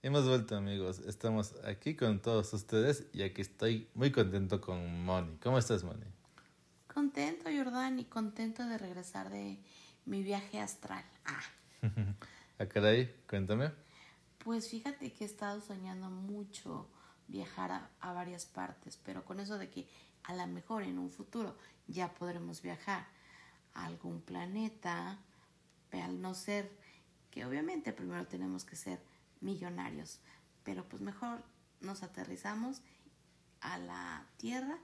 Hemos vuelto amigos, estamos aquí con todos ustedes y aquí estoy muy contento con Moni. ¿Cómo estás Moni? Contento Jordan y contento de regresar de mi viaje astral. Ah. ¿A caray? Cuéntame. Pues fíjate que he estado soñando mucho viajar a, a varias partes, pero con eso de que a lo mejor en un futuro ya podremos viajar a algún planeta, al no ser que obviamente primero tenemos que ser millonarios, pero pues mejor nos aterrizamos a la Tierra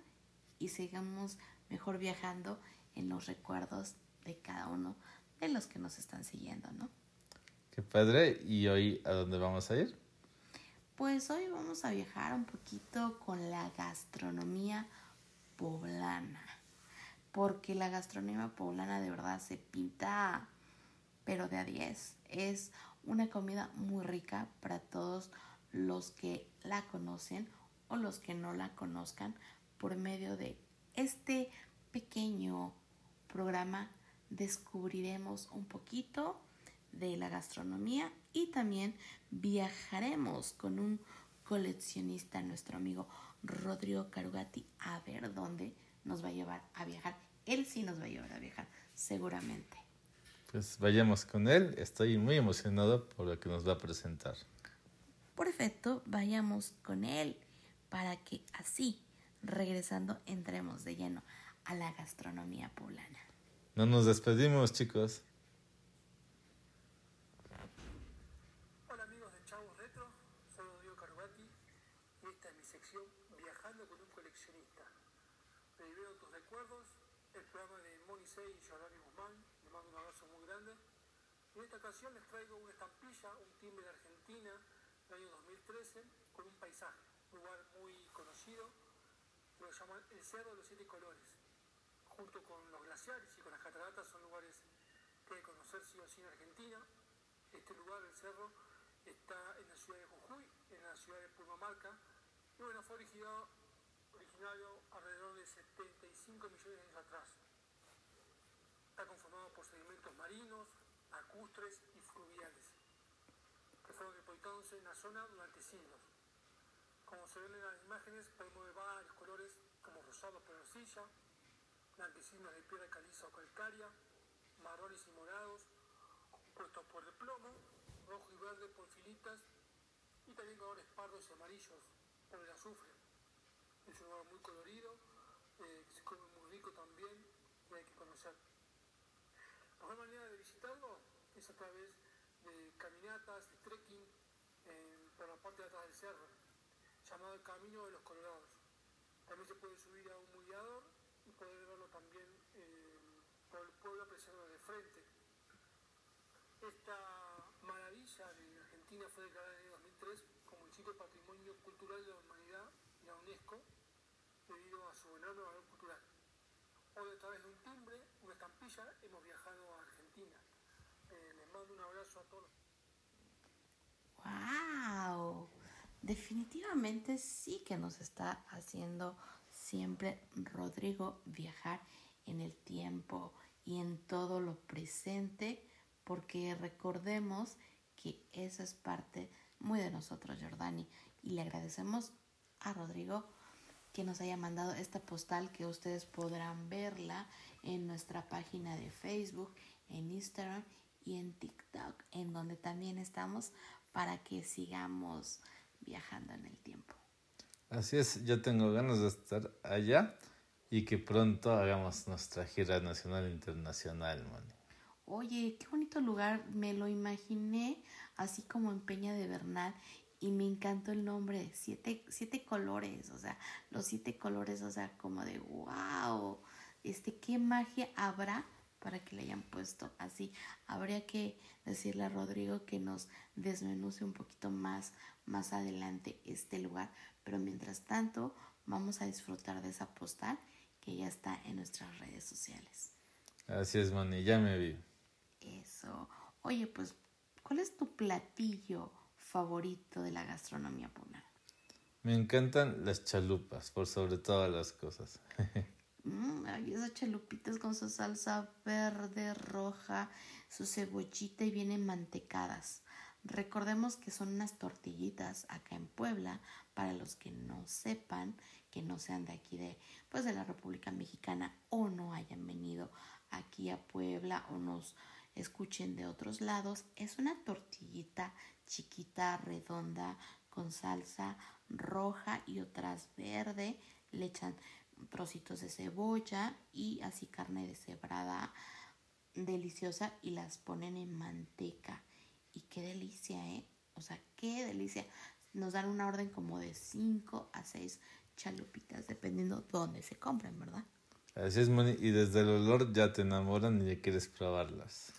y sigamos mejor viajando en los recuerdos de cada uno de los que nos están siguiendo, ¿no? Qué padre. ¿Y hoy a dónde vamos a ir? Pues hoy vamos a viajar un poquito con la gastronomía poblana, porque la gastronomía poblana de verdad se pinta, pero de a 10. Es una comida muy rica para todos los que la conocen o los que no la conozcan por medio de este pequeño programa descubriremos un poquito de la gastronomía y también viajaremos con un coleccionista, nuestro amigo Rodrigo Carugati, a ver dónde nos va a llevar a viajar. Él sí nos va a llevar a viajar, seguramente. Pues vayamos con él, estoy muy emocionado por lo que nos va a presentar. Perfecto, vayamos con él para que así, regresando, entremos de lleno a la gastronomía poblana. No nos despedimos, chicos. Hola amigos de Chavos Retro, soy Rodrigo Carugati y esta es mi sección Viajando con un coleccionista. Revivieron tus recuerdos, el programa de Monisei y Giordani Guzmán, les mando un abrazo muy grande. Y en esta ocasión les traigo una estampilla, un timbre de Argentina del año 2013 con un paisaje, un lugar muy conocido, lo llaman el Cerro de los Siete Colores junto con los glaciares y con las cataratas, son lugares que hay que conocer sí o sí en Argentina. Este lugar, el cerro, está en la ciudad de Jujuy, en la ciudad de Purmamarca, y bueno, fue originado, originario alrededor de 75 millones de años atrás. Está conformado por sedimentos marinos, lacustres y fluviales, que fueron depositándose en la zona durante siglos. Como se ven en las imágenes, podemos ver varios colores como rosado por arcilla, blanquecinos de piedra caliza o calcárea, marrones y morados, compuestos por el plomo, rojo y verde por filitas y también colores pardos y amarillos por el azufre. Es un lugar muy colorido, eh, se come muy rico también y hay que conocer. La mejor manera de visitarlo a través de caminatas, de trekking por la parte de atrás del cerro, llamado el Camino de los Colorados. También se puede subir a un mullador y poder verlo también eh, por el pueblo apreciado de frente. Esta maravilla de Argentina fue declarada en el 2003 como el sitio patrimonio cultural de la humanidad y la UNESCO debido a su enorme valor cultural. Hoy a través de un timbre, una estampilla, hemos viajado a Argentina. Eh, les un abrazo a todos. ¡Wow! Definitivamente sí que nos está haciendo siempre Rodrigo viajar en el tiempo y en todo lo presente, porque recordemos que eso es parte muy de nosotros, Jordani, y le agradecemos a Rodrigo que nos haya mandado esta postal que ustedes podrán verla en nuestra página de Facebook, en Instagram y en TikTok, en donde también estamos para que sigamos viajando en el tiempo. Así es, yo tengo ganas de estar allá y que pronto hagamos nuestra gira nacional e internacional, Moni. Oye, qué bonito lugar, me lo imaginé así como en Peña de Bernal y me encantó el nombre, siete, siete colores, o sea, los siete colores, o sea, como de wow, este, qué magia habrá para que le hayan puesto así. Habría que decirle a Rodrigo que nos desmenuce un poquito más más adelante este lugar, pero mientras tanto vamos a disfrutar de esa postal que ya está en nuestras redes sociales. Así es, Moni, ya me vi. Eso. Oye, pues, ¿cuál es tu platillo favorito de la gastronomía poblana? Me encantan las chalupas, por sobre todas las cosas. Mm, ay, esas chalupitas con su salsa verde, roja, su cebollita y vienen mantecadas. Recordemos que son unas tortillitas acá en Puebla, para los que no sepan, que no sean de aquí de, pues de la República Mexicana o no hayan venido aquí a Puebla o nos escuchen de otros lados, es una tortillita chiquita, redonda, con salsa roja y otras verde, le echan trocitos de cebolla y así carne deshebrada deliciosa y las ponen en manteca. Y qué delicia, ¿eh? O sea, qué delicia. Nos dan una orden como de 5 a 6 chalupitas, dependiendo dónde se compren, ¿verdad? Así es, Moni. Y desde el olor ya te enamoran y ya quieres probarlas.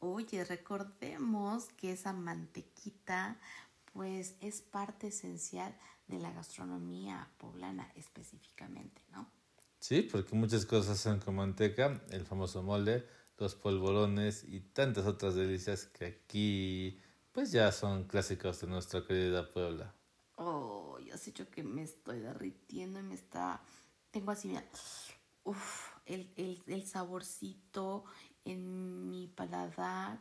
Oye, recordemos que esa mantequita, pues es parte esencial de la gastronomía poblana específicamente, ¿no? Sí, porque muchas cosas son con manteca, el famoso mole, los polvorones y tantas otras delicias que aquí pues ya son clásicos de nuestra querida Puebla. Oh, ya sé yo que me estoy derritiendo y me está... Tengo así, mira, uf, el, el, el saborcito en mi paladar,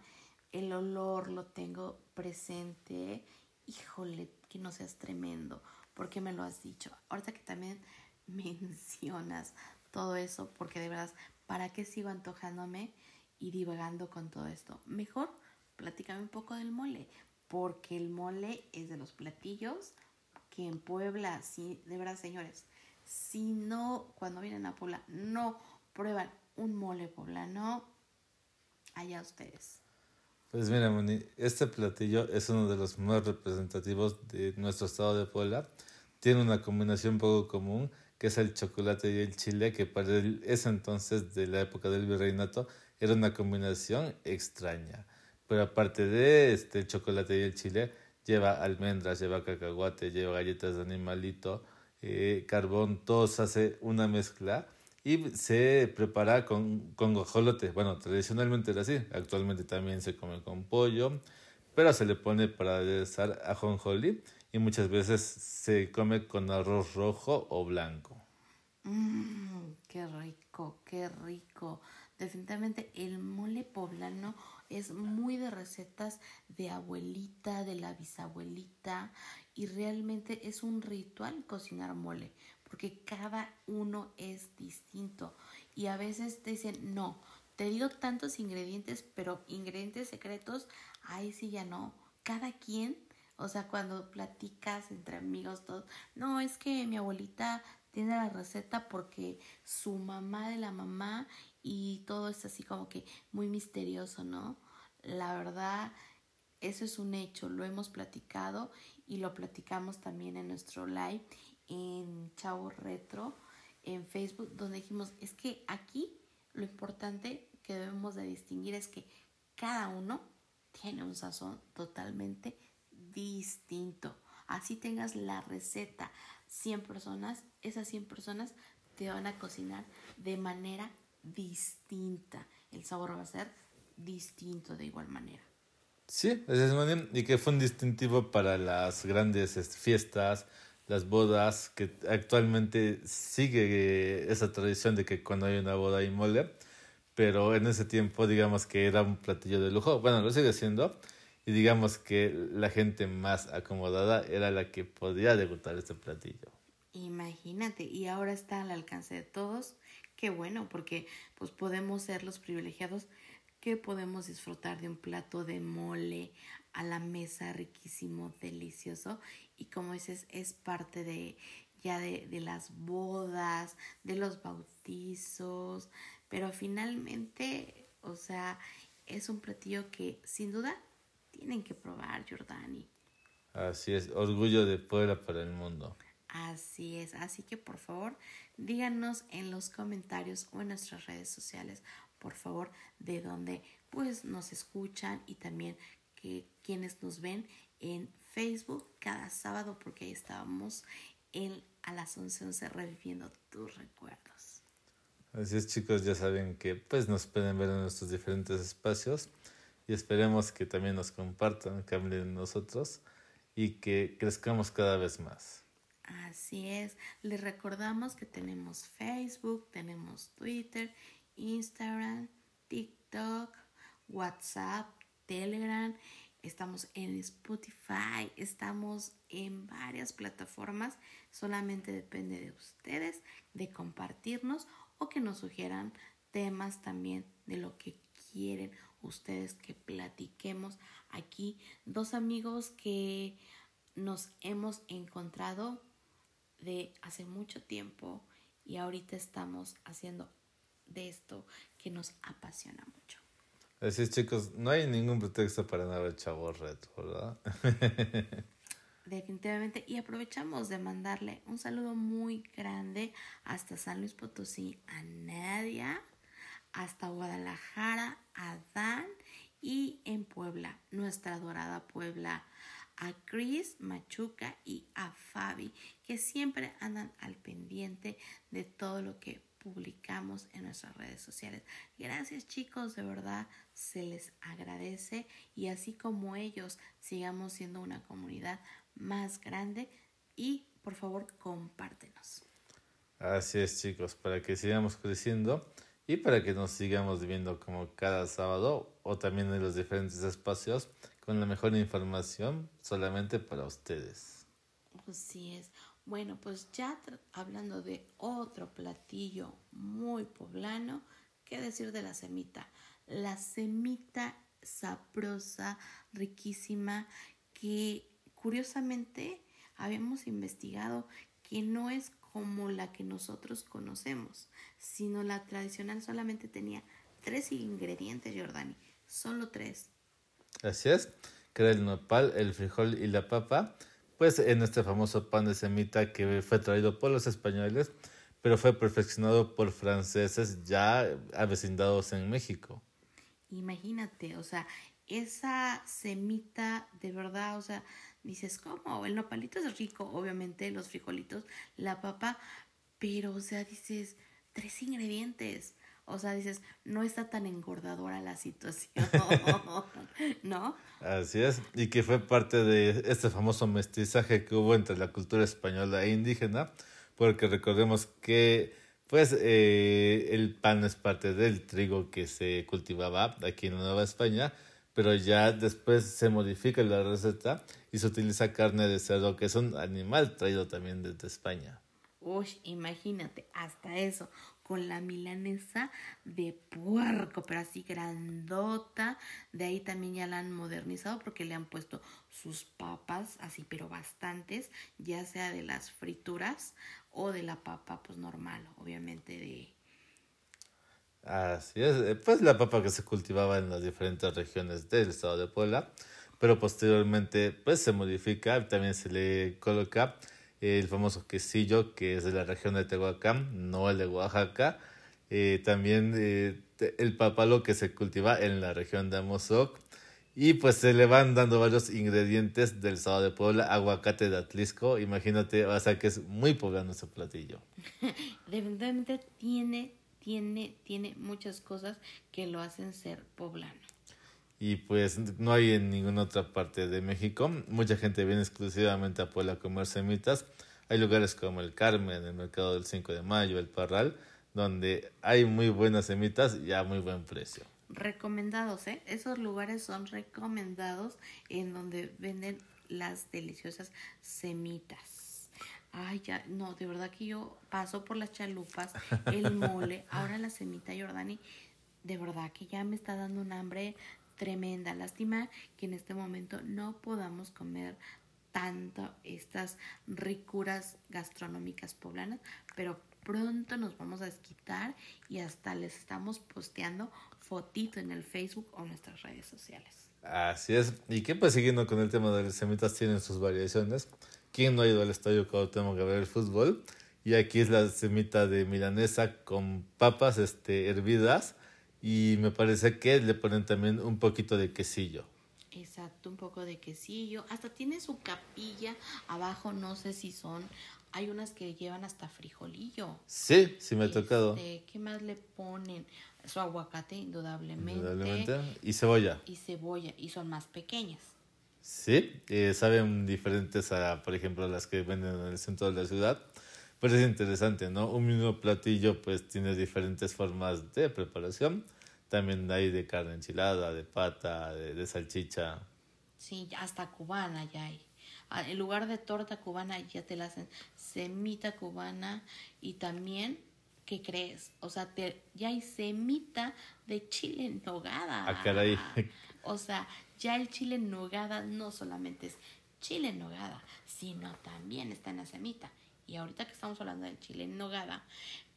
el olor lo tengo presente. Híjole, que no seas tremendo, porque me lo has dicho. Ahorita que también mencionas todo eso, porque de verdad, ¿para qué sigo antojándome y divagando con todo esto? Mejor platícame un poco del mole, porque el mole es de los platillos que en Puebla, sí, de verdad, señores, si no, cuando vienen a Puebla, no prueban un mole poblano, allá ustedes. Pues mira, Moni, este platillo es uno de los más representativos de nuestro estado de Puebla. Tiene una combinación poco común, que es el chocolate y el chile, que para ese entonces, de la época del virreinato, era una combinación extraña. Pero aparte de este chocolate y el chile, lleva almendras, lleva cacahuate, lleva galletas de animalito, eh, carbón, todo se hace una mezcla y se prepara con, con. Bueno, tradicionalmente era así, actualmente también se come con pollo, pero se le pone para aderezar ajonjolí y muchas veces se come con arroz rojo o blanco. Mmm, qué rico, qué rico. Definitivamente el mole poblano es muy de recetas de abuelita, de la bisabuelita y realmente es un ritual cocinar mole porque cada uno es distinto y a veces te dicen no, te digo tantos ingredientes, pero ingredientes secretos, ahí sí ya no. Cada quien, o sea, cuando platicas entre amigos, todos, no, es que mi abuelita tiene la receta porque su mamá de la mamá y todo es así como que muy misterioso, ¿no? La verdad, eso es un hecho, lo hemos platicado y lo platicamos también en nuestro live en Chavo Retro en Facebook, donde dijimos, es que aquí lo importante que debemos de distinguir es que cada uno tiene un sazón totalmente distinto. Así tengas la receta 100 personas, esas 100 personas te van a cocinar de manera distinta. El sabor va a ser distinto de igual manera. Sí, es y que fue un distintivo para las grandes fiestas, las bodas, que actualmente sigue esa tradición de que cuando hay una boda hay mole, pero en ese tiempo digamos que era un platillo de lujo, bueno, lo sigue siendo, y digamos que la gente más acomodada era la que podía degustar este platillo. Imagínate, y ahora está al alcance de todos, qué bueno, porque pues podemos ser los privilegiados. Que podemos disfrutar de un plato de mole a la mesa riquísimo, delicioso y como dices es parte de ya de, de las bodas, de los bautizos, pero finalmente, o sea, es un platillo que sin duda tienen que probar, Jordani. Así es, orgullo de Puebla para el mundo. Así es, así que por favor díganos en los comentarios o en nuestras redes sociales, por favor, de dónde pues nos escuchan y también que quienes nos ven en Facebook cada sábado porque ahí estábamos en, a las 11.11 reviviendo tus recuerdos. Así es chicos, ya saben que pues nos pueden ver en nuestros diferentes espacios y esperemos que también nos compartan, que hablen de nosotros y que crezcamos cada vez más. Así es, les recordamos que tenemos Facebook, tenemos Twitter, Instagram, TikTok, WhatsApp, Telegram estamos en Spotify, estamos en varias plataformas. Solamente depende de ustedes de compartirnos o que nos sugieran temas también de lo que quieren ustedes que platiquemos aquí. Dos amigos que nos hemos encontrado de hace mucho tiempo y ahorita estamos haciendo de esto que nos apasiona mucho. Así chicos, no hay ningún pretexto para no ver Retro, ¿verdad? Definitivamente. Y aprovechamos de mandarle un saludo muy grande hasta San Luis Potosí a Nadia, hasta Guadalajara a Dan y en Puebla, nuestra adorada Puebla, a Chris, Machuca y a Fabi, que siempre andan al pendiente de todo lo que publicamos en nuestras redes sociales. Gracias chicos, de verdad se les agradece y así como ellos sigamos siendo una comunidad más grande y por favor compártenos. Así es chicos, para que sigamos creciendo y para que nos sigamos viendo como cada sábado o también en los diferentes espacios con la mejor información solamente para ustedes. Así es. Bueno, pues ya hablando de otro platillo muy poblano, ¿qué decir de la semita? La semita sabrosa, riquísima, que curiosamente habíamos investigado que no es como la que nosotros conocemos, sino la tradicional solamente tenía tres ingredientes, Jordani, solo tres. Así es, era el nopal, el frijol y la papa pues en este famoso pan de semita que fue traído por los españoles, pero fue perfeccionado por franceses ya avecindados en México. Imagínate, o sea, esa semita de verdad, o sea, dices, ¿cómo? El nopalito es rico, obviamente, los frijolitos, la papa, pero, o sea, dices, tres ingredientes. O sea, dices, no está tan engordadora la situación, ¿no? Así es, y que fue parte de este famoso mestizaje que hubo entre la cultura española e indígena, porque recordemos que pues eh, el pan es parte del trigo que se cultivaba aquí en Nueva España, pero ya después se modifica la receta y se utiliza carne de cerdo, que es un animal traído también desde España. Uy, imagínate, hasta eso con la milanesa de puerco, pero así grandota. De ahí también ya la han modernizado porque le han puesto sus papas, así, pero bastantes, ya sea de las frituras o de la papa, pues normal, obviamente de... Así es, eh, pues la papa que se cultivaba en las diferentes regiones del estado de Puebla, pero posteriormente pues se modifica, también se le coloca el famoso quesillo que es de la región de Tehuacán, no el de Oaxaca. Eh, también eh, el papalo que se cultiva en la región de Amozoc. Y pues se le van dando varios ingredientes del estado de Puebla, aguacate de Atlisco. Imagínate, o sea que es muy poblano ese platillo. Definitivamente tiene, tiene, tiene muchas cosas que lo hacen ser poblano y pues no hay en ninguna otra parte de México. Mucha gente viene exclusivamente a Puebla a comer semitas. Hay lugares como el Carmen, el Mercado del 5 de Mayo, el Parral, donde hay muy buenas semitas y a muy buen precio. Recomendados, ¿eh? Esos lugares son recomendados en donde venden las deliciosas semitas. Ay, ya, no, de verdad que yo paso por las chalupas, el mole, ahora la semita Jordani, de verdad que ya me está dando un hambre tremenda. Lástima que en este momento no podamos comer tanto estas ricuras gastronómicas poblanas, pero pronto nos vamos a desquitar y hasta les estamos posteando fotito en el Facebook o nuestras redes sociales. Así es. Y que pues siguiendo con el tema de las semitas tienen sus variaciones. ¿Quién no ha ido al estadio cuando tengo que ver el fútbol? Y aquí es la semita de milanesa con papas este, hervidas y me parece que le ponen también un poquito de quesillo. Exacto, un poco de quesillo. Hasta tiene su capilla abajo, no sé si son. Hay unas que llevan hasta frijolillo. Sí, sí me ha tocado. Este, ¿Qué más le ponen? Su aguacate, indudablemente. Indudablemente. Y cebolla. Y cebolla, y son más pequeñas. Sí, eh, saben diferentes a, por ejemplo, las que venden en el centro de la ciudad. Pues es interesante, ¿no? Un mismo platillo pues tiene diferentes formas de preparación. También hay de carne enchilada, de pata, de, salchicha. Sí, hasta cubana ya hay. Ah, En lugar de torta cubana ya te la hacen semita cubana y también, ¿qué crees? O sea, te, ya hay semita de chile en nogada. Ah, caray. O sea, ya el chile en nogada no solamente es chile en nogada, sino también está en la semita. Y ahorita que estamos hablando del chile en nogada,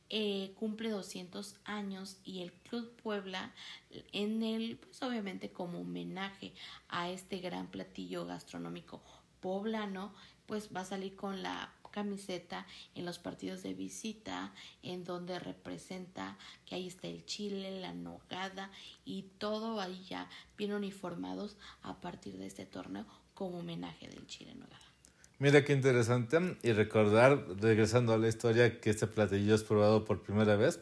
eh, cumple 200 años y el Club Puebla, en el, pues obviamente como homenaje a este gran platillo gastronómico poblano, pues va a salir con la camiseta en los partidos de visita, en donde representa que ahí está el chile, la nogada y todo ahí ya bien uniformados a partir de este torneo como homenaje del chile nogada. Mira qué interesante. Y recordar, regresando a la historia, que este platillo es probado por primera vez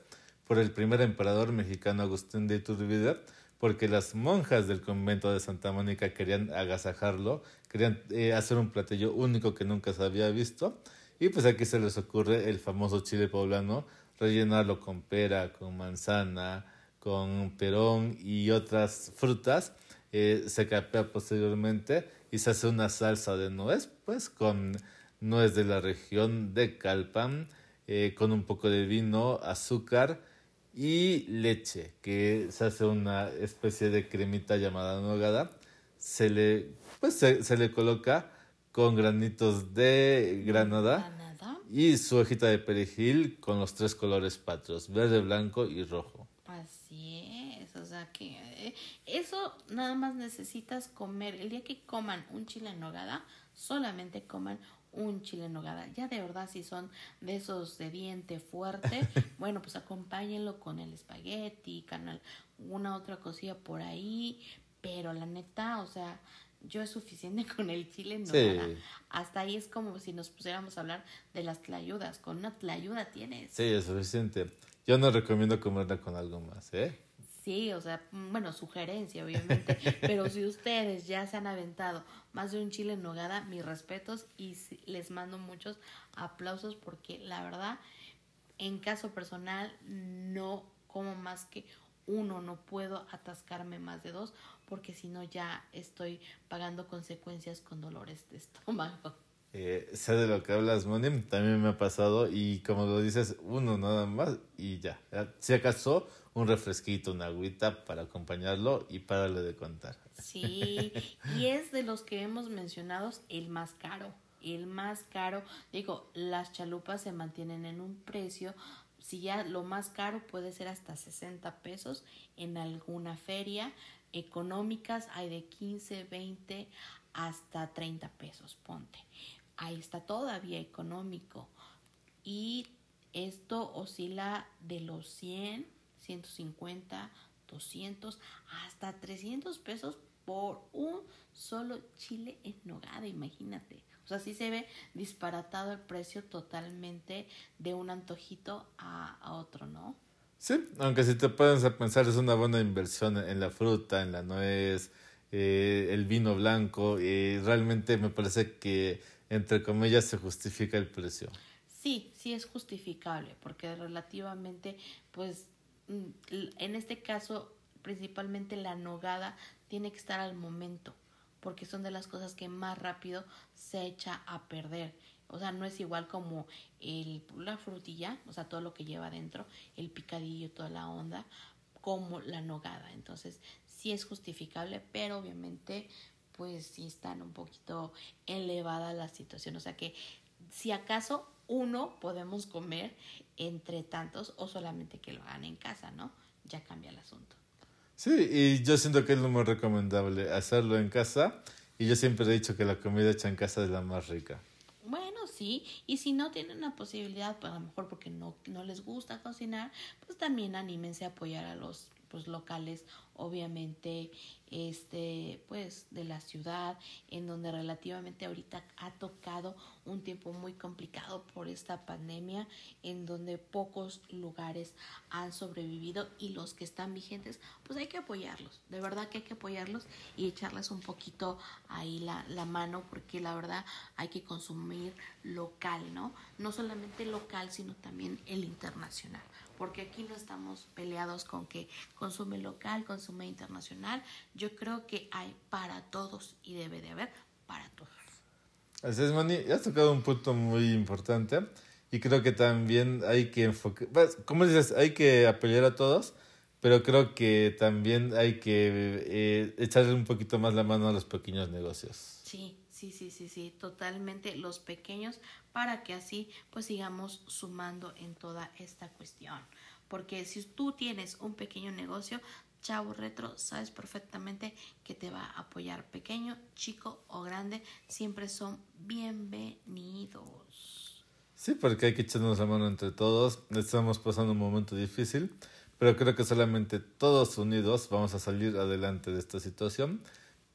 por el primer emperador mexicano Agustín de Iturbide, porque las monjas del convento de Santa Mónica querían agasajarlo, querían eh, hacer un platillo único que nunca se había visto. Y pues aquí se les ocurre el famoso chile poblano, rellenarlo con pera, con manzana, con perón y otras frutas. Eh, se capea posteriormente y se hace una salsa de nuez, pues con nuez de la región de Calpan, eh, con un poco de vino, azúcar y leche, que se hace una especie de cremita llamada nogada. Se le, pues se, se le coloca con granitos de granada Granada. y su hojita de perejil con los tres colores patrios, verde, blanco y rojo. Así es, sea que eh, eso nada más necesitas comer. El día que coman un chile en nogada, solamente coman un chile en nogada. Ya de verdad, si son de esos de diente fuerte, bueno, pues acompáñenlo con el espagueti, con una otra cosilla por ahí. Pero la neta, o sea, yo es suficiente con el chile en Sí. nogada. Hasta ahí es como si nos pusiéramos a hablar de las tlayudas. Con una tlayuda tienes. Sí, es suficiente. Yo no recomiendo comerla con algo más, ¿eh? Sí, o sea, mm, bueno, sugerencia, obviamente. pero si ustedes ya se han aventado más de un chile en nogada, mis respetos y les mando muchos aplausos porque la verdad, en caso personal, no como más que uno, no puedo atascarme más de dos porque si no ya estoy pagando consecuencias con dolores de estómago. Eh, sé de lo que hablas, Moni, también me ha pasado y como lo dices, uno nada más y. Ya, Si acaso, un refresquito, una agüita para acompañarlo y párale de contar. Sí, y es de los que hemos mencionado el más caro. El más caro, digo, las chalupas se mantienen en un precio. Si ya lo más caro puede ser hasta 60 pesos en alguna feria económicas, hay de 15, 20 hasta 30 pesos, ponte. Ahí está todavía económico. Y esto oscila de los 100, 150, 200 hasta 300 pesos por un solo chile en nogada, imagínate. O sea, sí se ve disparatado el precio totalmente de un antojito a, a otro, ¿no? Sí, aunque si te puedes a pensar, es una buena inversión en la fruta, en la nuez, eh, el vino blanco, y realmente me parece que, entre comillas, se justifica el precio. Sí, sí es justificable, porque relativamente, pues, en este caso, principalmente la nogada tiene que estar al momento, porque son de las cosas que más rápido se echa a perder. O sea, no es igual como el, la frutilla, o sea, todo lo que lleva adentro, el picadillo, toda la onda, como la nogada. Entonces, sí es justificable, pero obviamente, pues sí están un poquito elevada la situación. O sea que si acaso uno podemos comer entre tantos o solamente que lo hagan en casa, ¿no? Ya cambia el asunto. Sí, y yo siento que es lo más recomendable hacerlo en casa. Y yo siempre he dicho que la comida hecha en casa es la más rica. Bueno, sí, y si no tienen la posibilidad, pues a lo mejor porque no, no les gusta cocinar, pues también anímense a apoyar a los pues locales, obviamente, este, pues de la ciudad, en donde relativamente ahorita ha tocado un tiempo muy complicado por esta pandemia, en donde pocos lugares han sobrevivido y los que están vigentes, pues hay que apoyarlos, de verdad que hay que apoyarlos y echarles un poquito ahí la, la mano, porque la verdad hay que consumir local, ¿no? No solamente local, sino también el internacional porque aquí no estamos peleados con que consume local, consume internacional. Yo creo que hay para todos y debe de haber para todos. Así es, Moni, has tocado un punto muy importante y creo que también hay que enfocar, pues, como dices, hay que apoyar a todos, pero creo que también hay que eh, echarle un poquito más la mano a los pequeños negocios. Sí, sí, sí, sí, sí, totalmente los pequeños para que así pues sigamos sumando en toda esta cuestión. Porque si tú tienes un pequeño negocio, Chavo Retro, sabes perfectamente que te va a apoyar pequeño, chico o grande, siempre son bienvenidos. Sí, porque hay que echarnos la mano entre todos. Estamos pasando un momento difícil, pero creo que solamente todos unidos vamos a salir adelante de esta situación.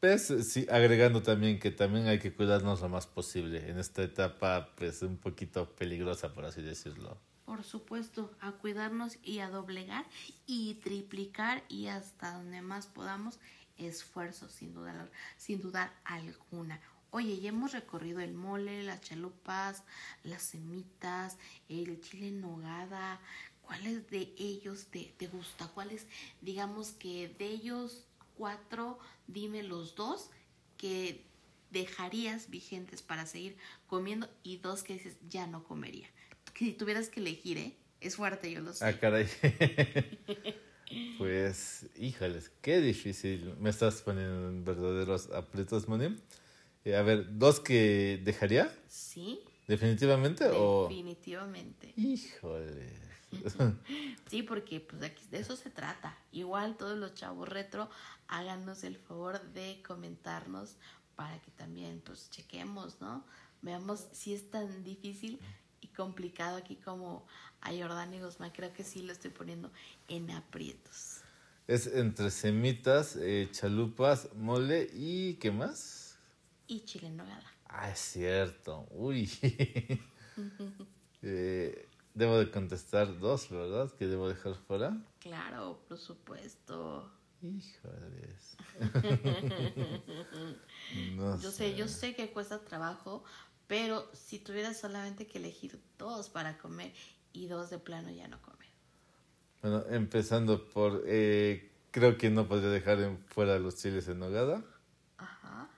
Pues sí, agregando también que también hay que cuidarnos lo más posible en esta etapa, pues un poquito peligrosa, por así decirlo por supuesto, a cuidarnos y a doblegar y triplicar y hasta donde más podamos esfuerzo, sin dudar, sin dudar alguna. Oye, ya hemos recorrido el mole, las chalupas, las semitas, el chile en nogada. ¿Cuáles de ellos te, te gusta? ¿Cuáles, digamos que de ellos cuatro, dime los dos que dejarías vigentes para seguir comiendo y dos que dices ya no comería? que si tuvieras que elegir, ¿eh? Es fuerte, yo lo sé. Ah, caray. pues, híjoles, qué difícil. Me estás poniendo en verdaderos aprietos, Moni. Eh, a ver, ¿dos que dejaría? Sí. ¿Definitivamente o...? Definitivamente. Híjole. Sí, porque pues aquí de eso se trata. Igual todos los chavos retro, háganos el favor de comentarnos para que también pues chequemos, ¿no? Veamos si es tan difícil complicado aquí como a Jordán y Guzmán. Creo que sí lo estoy poniendo en aprietos. Es entre semitas, eh, chalupas, mole y ¿qué más? Y chile en nogada. Ah, es cierto. Uy. eh, debo de contestar dos, ¿verdad? Que debo dejar fuera. Claro, por supuesto. Híjoles. no yo sé, yo sé que cuesta trabajo, pero si tuvieras solamente que elegir dos para comer y dos de plano ya no comer. Bueno, empezando por, eh, creo que no podría dejar fuera los chiles en nogada. Ajá.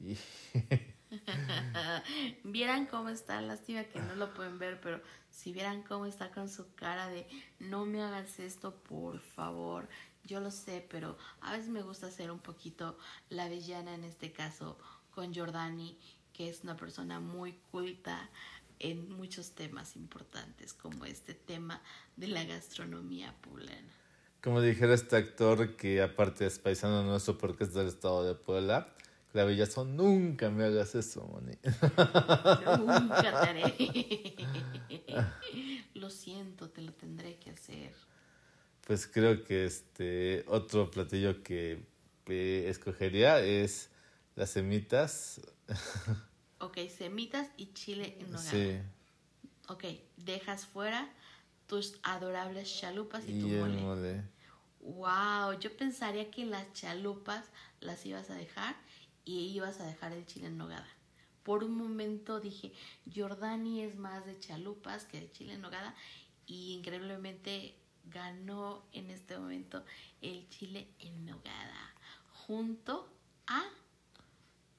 vieran cómo está, lástima que no lo pueden ver, pero si vieran cómo está con su cara de no me hagas esto, por favor. Yo lo sé, pero a veces me gusta ser un poquito la villana en este caso con Jordani que es una persona muy culta en muchos temas importantes, como este tema de la gastronomía poblana. Como dijera este actor, que aparte es paisano nuestro porque es del estado de Puebla, Clavillazo, nunca me hagas eso, Moni. Nunca te haré. Lo siento, te lo tendré que hacer. Pues creo que este otro platillo que eh, escogería es las semitas ok, semitas y chile en nogada. Sí. Ok, dejas fuera tus adorables chalupas y, tu mole. Wow, yo pensaría que las chalupas las ibas a dejar y ibas a dejar el chile en nogada. Por un momento dije, Jordani es más de chalupas que de chile en nogada y increíblemente ganó en este momento el chile en nogada junto a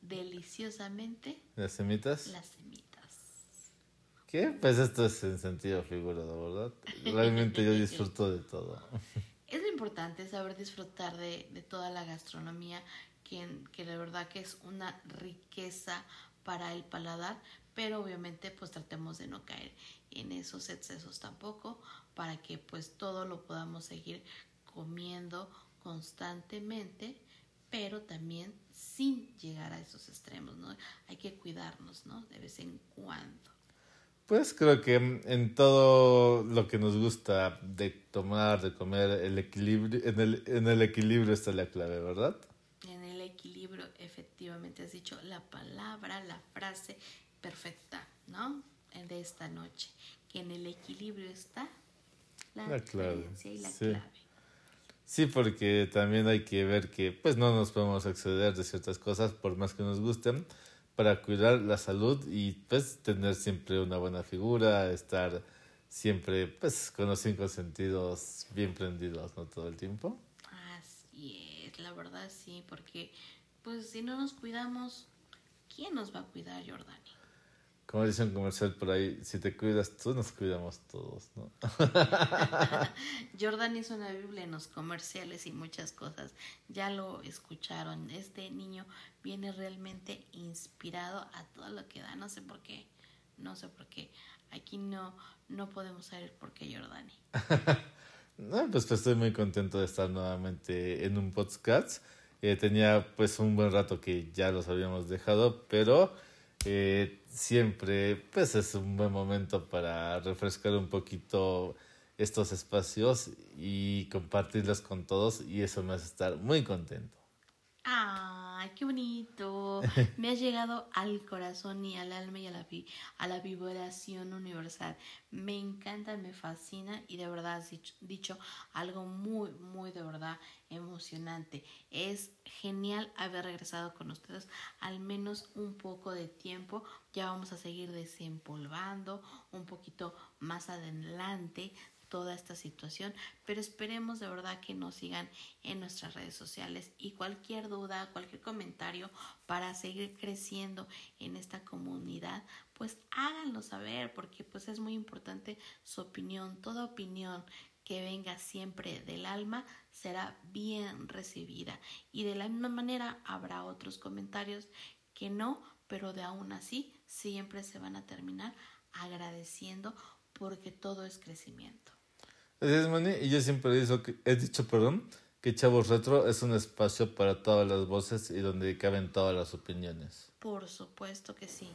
deliciosamente las semitas. Las semitas. ¿Qué? Pues esto es en sentido figurado, ¿verdad? Realmente yo disfruto de todo. Es lo importante saber disfrutar de, de toda la gastronomía, que, la verdad que es una riqueza para el paladar, pero obviamente pues tratemos de no caer en esos excesos tampoco, para que pues todo lo podamos seguir comiendo constantemente pero también sin llegar a esos extremos, ¿no? Hay que cuidarnos, ¿no? De vez en cuando. Pues creo que en todo lo que nos gusta de tomar, de comer, el equilibrio, en el, en el equilibrio está la clave, ¿verdad? Efectivamente, has dicho la palabra, la frase perfecta, ¿no? De esta noche. Que en el equilibrio está la, la clave. y la clave. Sí, porque también hay que ver que pues no nos podemos exceder de ciertas cosas por más que nos gusten para cuidar la salud y pues tener siempre una buena figura, estar siempre pues con los cinco sentidos bien prendidos, ¿no? Todo el tiempo. la verdad sí, porque pues si no nos cuidamos, ¿quién nos va a cuidar, Jordani? Como dice un comercial por ahí, si te cuidas tú, nos cuidamos todos, ¿no? Jordan hizo una Biblia en los comerciales y muchas cosas. Ya lo escucharon. Este niño viene realmente inspirado a todo lo que da. No sé por qué. No sé por qué. Aquí no, no podemos saber por qué Jordani. no, pues, pues, estoy muy contento de estar nuevamente en un podcast. Eh, tenía pues un buen rato que ya los habíamos dejado, pero eh, siempre pues es un buen momento para refrescar un poquito estos espacios y compartirlos con todos y eso me hace estar muy contento. ¡Ay, qué bonito! Me ha llegado al corazón y al alma y a la, a la vibración universal. Me encanta, me fascina y de verdad has dicho, dicho algo muy, muy de verdad emocionante. Es genial haber regresado con ustedes al menos un poco de tiempo. Ya vamos a seguir desempolvando un poquito más adelante toda esta situación, pero esperemos de verdad que nos sigan en nuestras redes sociales y cualquier duda, cualquier comentario para seguir creciendo en esta comunidad, pues háganlo saber porque pues es muy importante su opinión, toda opinión que venga siempre del alma será bien recibida y de la misma manera habrá otros comentarios que no, pero de aún así siempre se van a terminar agradeciendo porque todo es crecimiento. Así es, Mani, y yo siempre he dicho, perdón, que Chavos Retro es un espacio para todas las voces y donde caben todas las opiniones. Por supuesto que sí.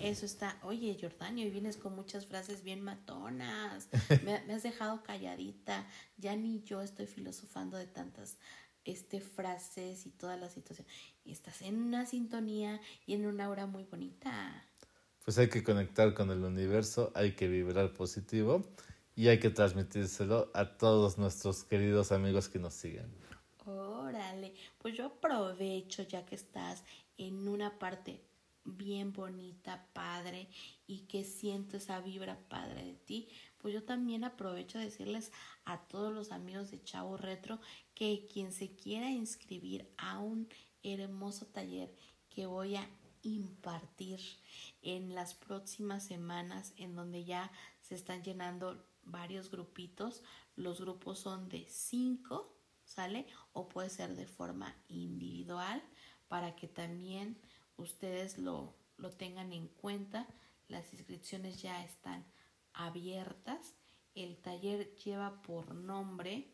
Eso está. Oye, Jordania, hoy vienes con muchas frases bien matonas. Me, me, has dejado calladita. Ya ni yo estoy filosofando de tantas este, frases y toda la situación. Estás en una sintonía y en una hora muy bonita. Pues hay que conectar con el universo, hay que vibrar positivo y hay que transmitírselo a todos nuestros queridos amigos que nos siguen. Órale, pues yo aprovecho ya que estás en una parte bien bonita, padre, y que siento esa vibra padre de ti, pues yo también aprovecho a decirles a todos los amigos de Chavo Retro que quien se quiera inscribir a un hermoso taller que voy a impartir en las próximas semanas en donde ya se están llenando varios grupitos. Los grupos son de cinco, ¿sale? O puede ser de forma individual para que también ustedes lo, lo tengan en cuenta. Las inscripciones ya están abiertas. El taller lleva por nombre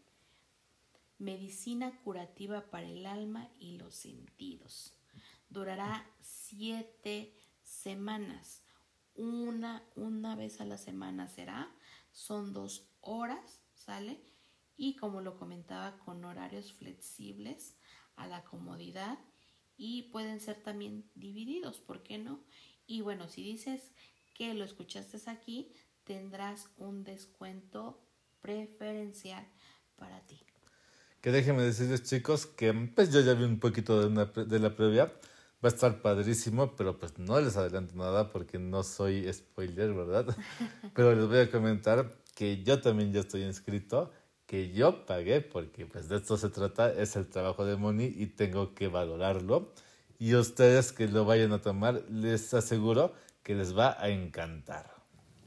Medicina curativa para el alma y los sentidos. Durará siete semanas. Una, una vez a la semana será son dos horas, ¿sale? Y como lo comentaba, con horarios flexibles a la comodidad y pueden ser también divididos, ¿por qué no? Y bueno, si dices que lo escuchaste aquí, tendrás un descuento preferencial para ti. Que déjenme decirles chicos que pues yo ya vi un poquito de, una, de la previa, va a estar padrísimo, pero pues no les adelanto nada porque no soy spoiler, ¿verdad? pero les voy a comentar que yo también ya estoy inscrito, que yo pagué, porque pues de esto se trata, es el trabajo de Moni y tengo que valorarlo. Y ustedes que lo vayan a tomar, les aseguro que les va a encantar.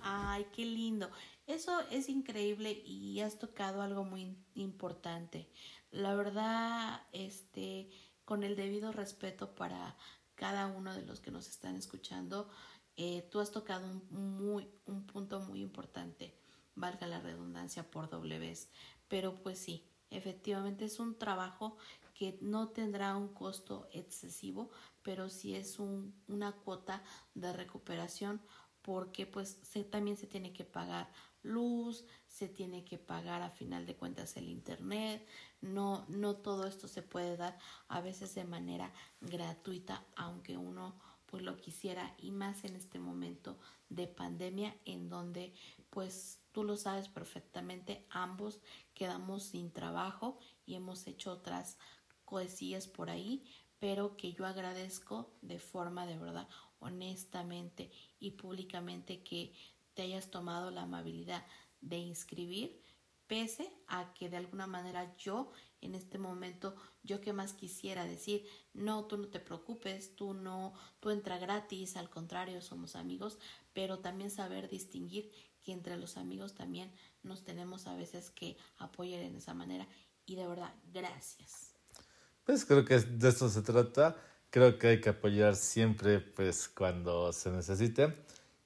Ay, qué lindo. Eso es increíble y has tocado algo muy importante. La verdad, este, con el debido respeto para cada uno de los que nos están escuchando, eh, tú has tocado un, muy, un punto muy importante valga la redundancia por doble vez. Pero pues sí, efectivamente es un trabajo que no tendrá un costo excesivo, pero sí es un, una cuota de recuperación porque pues se, también se tiene que pagar luz, se tiene que pagar a final de cuentas el internet, no, no todo esto se puede dar a veces de manera gratuita, aunque uno pues lo quisiera y más en este momento de pandemia en donde pues tú lo sabes perfectamente, ambos quedamos sin trabajo y hemos hecho otras cosillas por ahí, pero que yo agradezco de forma de verdad, honestamente y públicamente que te hayas tomado la amabilidad de inscribir pese a que de alguna manera yo en este momento yo que más quisiera decir no tú no te preocupes tú no tú entra gratis al contrario somos amigos pero también saber distinguir que entre los amigos también nos tenemos a veces que apoyar en esa manera. Y de verdad gracias. Pues creo que de esto se trata. Creo que hay que apoyar siempre pues cuando se necesite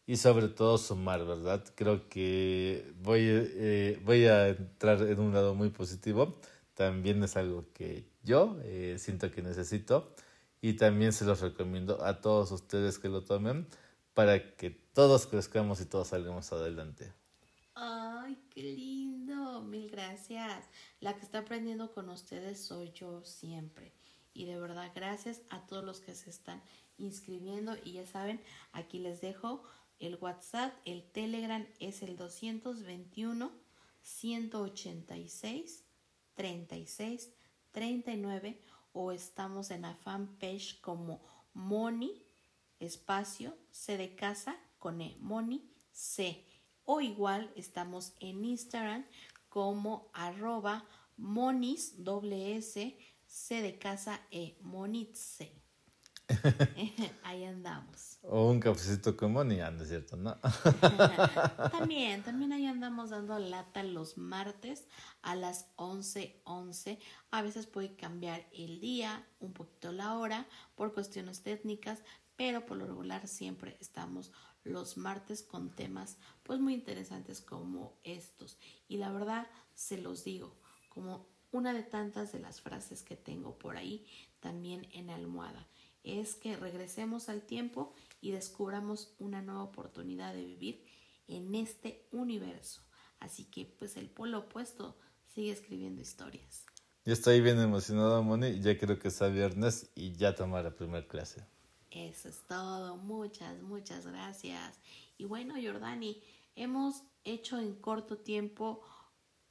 y sobre todo sumar, ¿verdad? Creo que voy, eh, voy a entrar en un lado muy positivo. También es algo que yo eh, siento que necesito y también se los recomiendo a todos ustedes que lo tomen para que todos crezcamos y todos salgamos adelante. Ay, qué lindo, mil gracias. La que está aprendiendo con ustedes soy yo siempre. Y de verdad, gracias a todos los que se están inscribiendo. Y ya saben, aquí les dejo el WhatsApp, el Telegram es el 221 186 36 39 o estamos en la fanpage como Moni espacio C de casa con E Moni C o igual estamos en Instagram como arroba monis doble S C de casa E monitse. Ahí andamos. O un cafecito con Moni, anda, es cierto, ¿no? también, también ahí andamos dando lata los martes a las 11:11. 11. A veces puede cambiar el día, un poquito la hora, por cuestiones técnicas, pero por lo regular siempre estamos los martes con temas pues muy interesantes como estos. Y la verdad, se los digo, como una de tantas de las frases que tengo por ahí, también en almohada es que regresemos al tiempo y descubramos una nueva oportunidad de vivir en este universo. Así que pues el polo opuesto sigue escribiendo historias. Yo estoy bien emocionado, Moni. Ya creo que es viernes y ya tomar la primera clase. Eso es todo. Muchas, muchas gracias. Y bueno, Jordani, hemos hecho en corto tiempo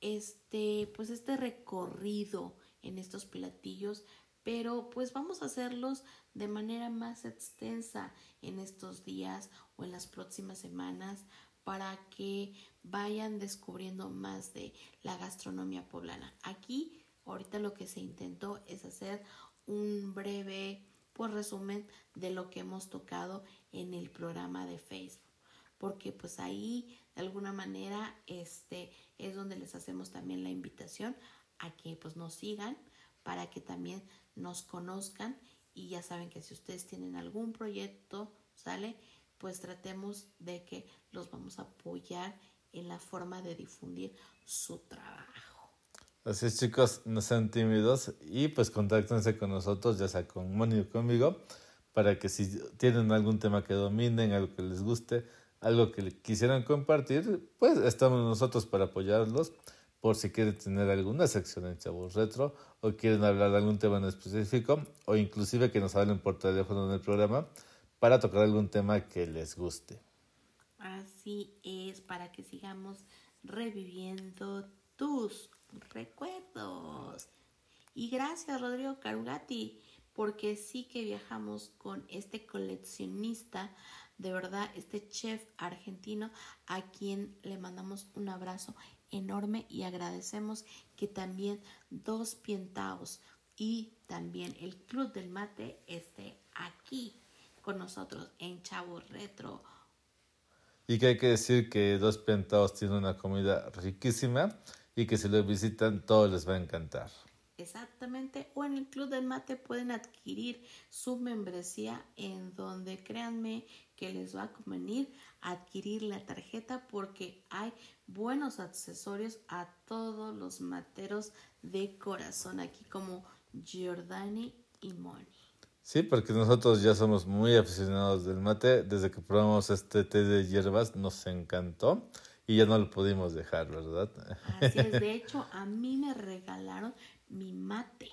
este, pues este recorrido en estos platillos, pero pues vamos a hacerlos de manera más extensa en estos días o en las próximas semanas para que vayan descubriendo más de la gastronomía poblana. Aquí ahorita lo que se intentó es hacer un breve pues, resumen de lo que hemos tocado en el programa de Facebook porque pues ahí de alguna manera este es donde les hacemos también la invitación a que pues nos sigan para que también nos conozcan y ya saben que si ustedes tienen algún proyecto, ¿sale? Pues tratemos de que los vamos a apoyar en la forma de difundir su trabajo. Así es chicos, no sean tímidos y pues contáctense con nosotros, ya sea con Moni o conmigo, para que si tienen algún tema que dominen, algo que les guste, algo que quisieran compartir, pues estamos nosotros para apoyarlos por si quieren tener alguna sección en Chavos Retro o quieren hablar de algún tema en específico o inclusive que nos hablen por teléfono en el programa para tocar algún tema que les guste. Así es, para que sigamos reviviendo tus recuerdos. Y gracias Rodrigo Carugati, porque sí que viajamos con este coleccionista, de verdad, este chef argentino, a quien le mandamos un abrazo enorme y agradecemos que también dos pientaos y también el Club del Mate esté aquí con nosotros en Chavo Retro. Y que hay que decir que Dos Pientaos tiene una comida riquísima y que si lo visitan todo les va a encantar. Exactamente, o en el Club del Mate pueden adquirir su membresía en donde créanme que les va a convenir adquirir la tarjeta porque hay buenos accesorios a todos los materos de corazón aquí como Giordani y Moni. Sí, porque nosotros ya somos muy aficionados del mate. Desde que probamos este té de hierbas nos encantó y ya no lo pudimos dejar, ¿verdad? Así es, de hecho a mí me regalaron mi mate.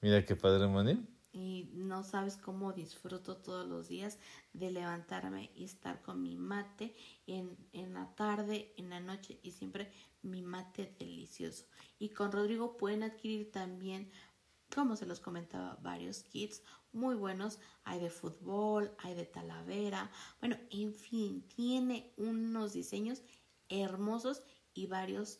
Mira qué padre, Moni. Y no sabes cómo disfruto todos los días de levantarme y estar con mi mate en, en la tarde, en la noche y siempre mi mate delicioso. Y con Rodrigo pueden adquirir también, como se los comentaba, varios kits muy buenos. Hay de fútbol, hay de talavera. Bueno, en fin, tiene unos diseños hermosos y varios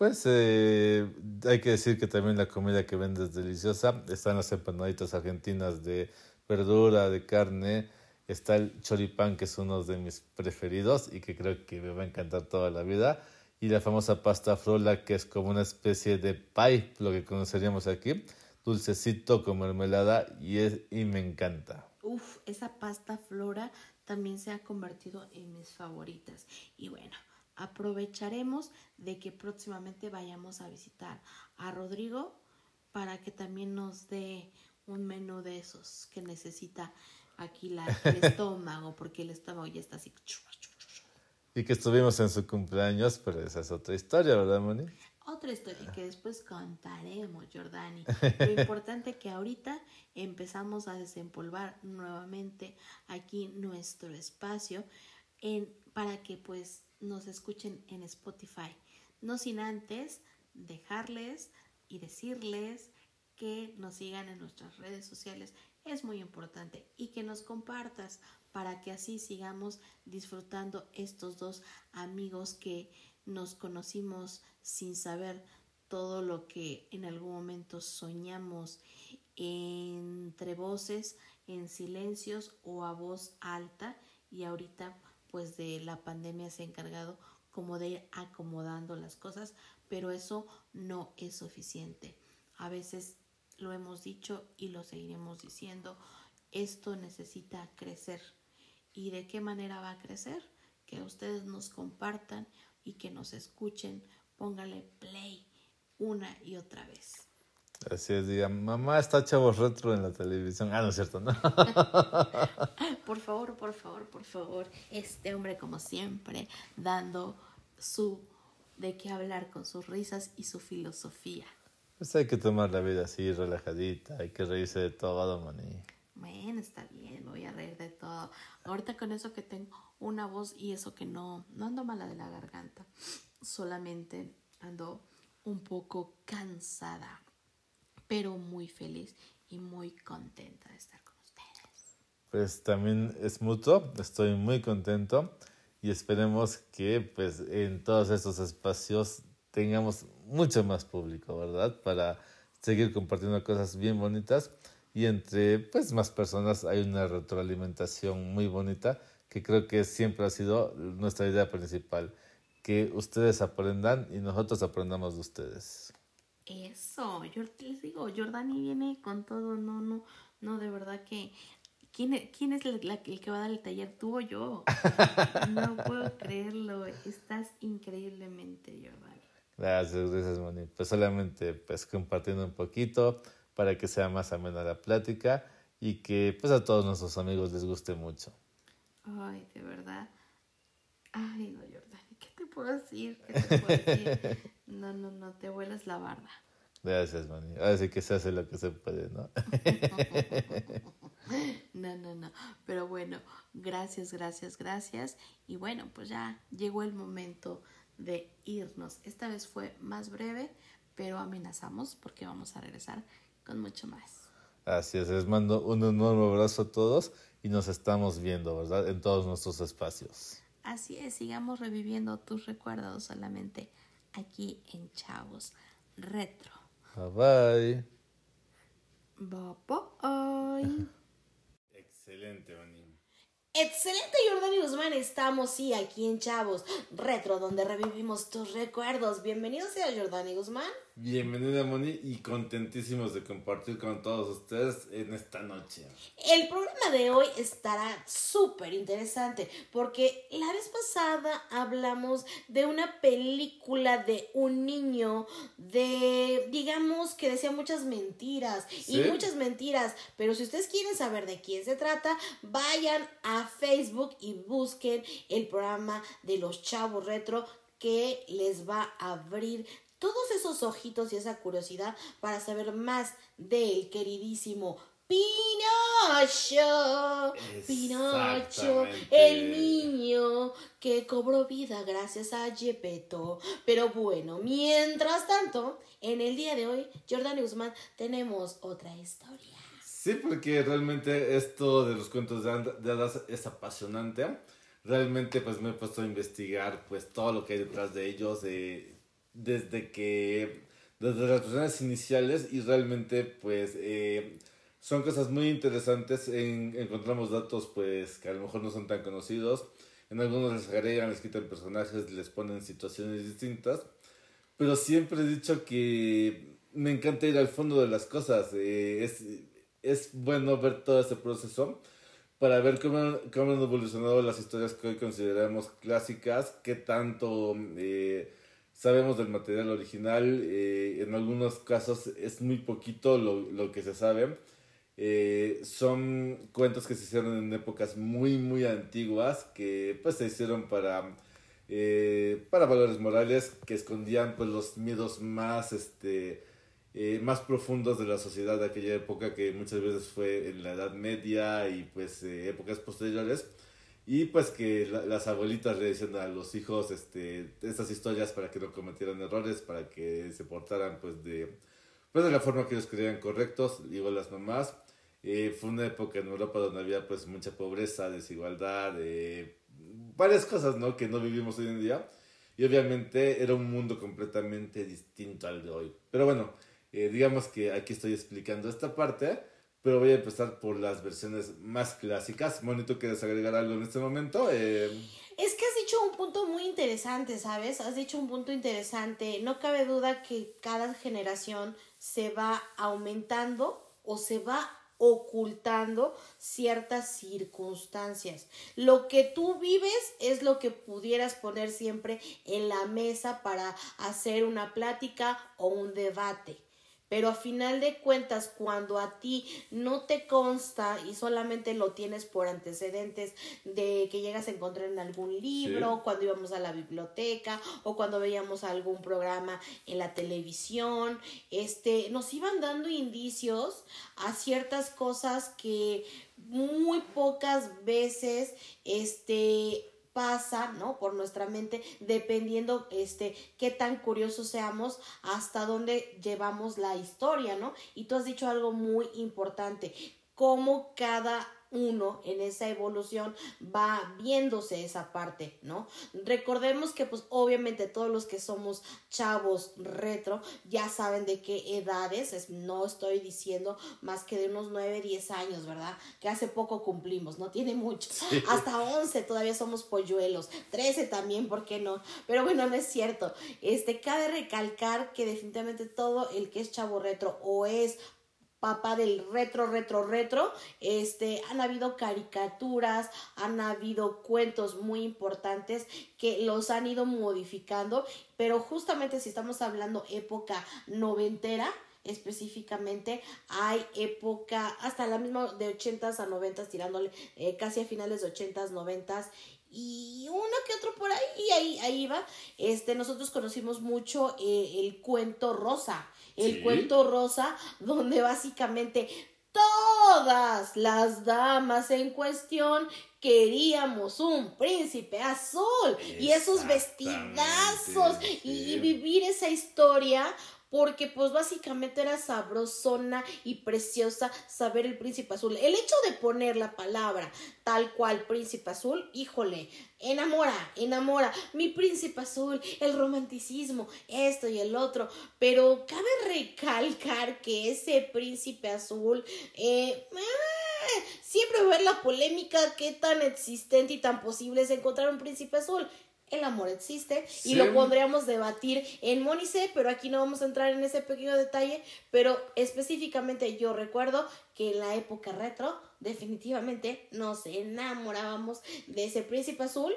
Pues eh, hay que decir que también la comida que vende es deliciosa. Están las empanaditas argentinas de verdura, de carne. Está el choripán, que es uno de mis preferidos y que creo que me va a encantar toda la vida. Y la famosa pasta frola, que es como una especie de pie, lo que conoceríamos aquí. Dulcecito con mermelada y, es, y me encanta. Uf, esa pasta flora también se ha convertido en mis favoritas. Y bueno, aprovecharemos de que próximamente vayamos a visitar a Rodrigo para que también nos dé un menú de esos que necesita aquí la, el estómago, porque el estómago ya está así. Y que estuvimos en su cumpleaños, pero esa es otra historia, ¿verdad, Moni? Otra historia que después contaremos, Jordani. Lo importante que ahorita empezamos a desempolvar nuevamente aquí nuestro espacio en, para que pues nos escuchen en Spotify. No sin antes dejarles y decirles que nos sigan en nuestras redes sociales. Es muy importante y que nos compartas para que así sigamos disfrutando estos dos amigos que nos conocimos sin saber todo lo que en algún momento soñamos entre voces, en silencios o a voz alta y ahorita pues de la pandemia se ha encargado como de ir acomodando las cosas, pero eso no es suficiente. A veces lo hemos dicho y lo seguiremos diciendo, esto necesita crecer. ¿Y de qué manera va a crecer? Que ustedes nos compartan y que nos escuchen, póngale play una y otra vez. Así es, digan, mamá está chavos retro en la televisión. Ah, no es cierto, ¿no? por favor, por favor, por favor. Este hombre, como siempre, dando su de qué hablar con sus risas y su filosofía. Pues hay que tomar la vida así, relajadita, hay que reírse de todo, maní. Bueno, está bien, voy a reír de todo. Ahorita con eso que tengo una voz y eso que no, no ando mala de la garganta, solamente ando un poco cansada pero muy feliz y muy contenta de estar con ustedes. Pues también es mutuo, estoy muy contento y esperemos que pues en todos estos espacios tengamos mucho más público, ¿verdad? Para seguir compartiendo cosas bien bonitas y entre pues más personas hay una retroalimentación muy bonita que creo que siempre ha sido nuestra idea principal, que ustedes aprendan y nosotros aprendamos de ustedes. Eso, yo les digo, Jordani viene con todo, no, no, no, de verdad que ¿Quién, es, quién es el, que va a dar el taller? ¿Tú o yo? No puedo creerlo. Estás increíblemente, Jordani. Gracias, gracias, Moni. Pues solamente pues compartiendo un poquito para que sea más amena la plática y que pues a todos nuestros amigos les guste mucho. Ay, de verdad. Ay, no, Jordani, ¿qué te puedo decir? ¿Qué te puedo decir? No, no, no, te vuelas la barba. Gracias, Mani. Ahora sí que se hace lo que se puede, ¿no? no, no, no. Pero bueno, gracias, gracias, gracias. Y bueno, pues ya llegó el momento de irnos. Esta vez fue más breve, pero amenazamos porque vamos a regresar con mucho más. Así es, les mando un enorme abrazo a todos y nos estamos viendo, ¿verdad? En todos nuestros espacios. Así es, sigamos reviviendo tus recuerdos solamente aquí en Chavos Retro. Bye bye. Bye bye. Excelente, Oni. Excelente, Jordani Guzmán. Estamos, sí, aquí en Chavos Retro, donde revivimos tus recuerdos. Bienvenido sea Jordani Guzmán. Bienvenida, Moni, y contentísimos de compartir con todos ustedes en esta noche. El programa de hoy estará súper interesante porque la vez pasada hablamos de una película de un niño de, digamos, que decía muchas mentiras y muchas mentiras, pero si ustedes quieren saber de quién se trata, vayan a Facebook y busquen el programa de los chavos retro que les va a abrir todos esos ojitos y esa curiosidad para saber más del queridísimo Pinocho. Pinocho, el niño que cobró vida gracias a Gepetto. Pero bueno, mientras tanto, en el día de hoy, Jordan Guzmán, tenemos otra historia. Sí, porque realmente esto de los cuentos de hadas es apasionante. Realmente pues me he puesto a investigar pues todo lo que hay detrás de ellos, de desde que, desde las versiones iniciales y realmente pues eh, son cosas muy interesantes, en, encontramos datos pues que a lo mejor no son tan conocidos, en algunos les agregan, les quitan personajes, les ponen situaciones distintas, pero siempre he dicho que me encanta ir al fondo de las cosas, eh, es, es bueno ver todo ese proceso para ver cómo, cómo, han evolucionado las historias que hoy consideramos clásicas, qué tanto eh, sabemos del material original, eh, en algunos casos es muy poquito lo, lo que se sabe. Eh, son cuentos que se hicieron en épocas muy, muy antiguas, que pues se hicieron para, para valores morales, que escondían pues los miedos más, este, eh, más profundos de la sociedad de aquella época que muchas veces fue en la Edad Media y pues eh, épocas posteriores y pues que las abuelitas le decían a los hijos este, estas historias para que no cometieran errores, para que se portaran pues de, pues de la forma que ellos creían correctos, igual las mamás. Eh, fue una época en Europa donde había pues mucha pobreza, desigualdad, varias cosas ¿no? que no vivimos hoy en día y obviamente era un mundo completamente distinto al de hoy. Pero bueno, eh, digamos que aquí estoy explicando esta parte, pero voy a empezar por las versiones más clásicas. Moni, ¿tú quieres agregar algo en este momento? Eh... Es que has dicho un punto muy interesante, ¿sabes? Has dicho un punto interesante. No cabe duda que cada generación se va aumentando o se va ocultando ciertas circunstancias. Lo que tú vives es lo que pudieras poner siempre en la mesa para hacer una plática o un debate. Pero a final de cuentas, cuando a ti no te consta y solamente lo tienes por antecedentes de que llegas a encontrar en algún libro, cuando íbamos a la biblioteca o cuando veíamos algún programa en la televisión, este, nos iban dando indicios a ciertas cosas que muy pocas veces este pasa, ¿no? Por nuestra mente, dependiendo, este, qué tan curiosos seamos, hasta dónde llevamos la historia, ¿no? Y tú has dicho algo muy importante, cómo cada uno en esa evolución va viéndose esa parte, ¿no? Recordemos que pues obviamente todos los que somos chavos retro ya saben de qué edades, no estoy diciendo más que de unos 9, 10 años, ¿verdad? Que hace poco cumplimos, no tiene mucho. Hasta 11 todavía somos polluelos, 13 también, ¿por qué no? Pero bueno, no es cierto. Este, cabe recalcar que definitivamente todo el que es chavo retro o es papá del retro, retro, retro, este, han habido caricaturas, han habido cuentos muy importantes que los han ido modificando, pero justamente si estamos hablando época noventera, específicamente hay época hasta la misma de 80s a 90s tirándole eh, casi a finales de 80s 90s y uno que otro por ahí y ahí ahí va. Este nosotros conocimos mucho eh, el cuento rosa el cuento rosa, donde básicamente todas las damas en cuestión queríamos un príncipe azul y esos vestidazos y, vivir esa historia porque pues básicamente era sabrosona y preciosa saber el príncipe azul. El hecho de poner la palabra tal cual príncipe azul, híjole, enamora, enamora, mi príncipe azul, el romanticismo, esto y el otro, pero cabe recalcar que ese príncipe azul, eh, ah, siempre ver la polémica, qué tan existente y tan posible es encontrar un príncipe azul el amor existe y lo podríamos debatir en Monice, pero aquí no vamos a entrar en ese pequeño detalle, pero específicamente yo recuerdo que en la época retro definitivamente nos enamorábamos de ese príncipe azul,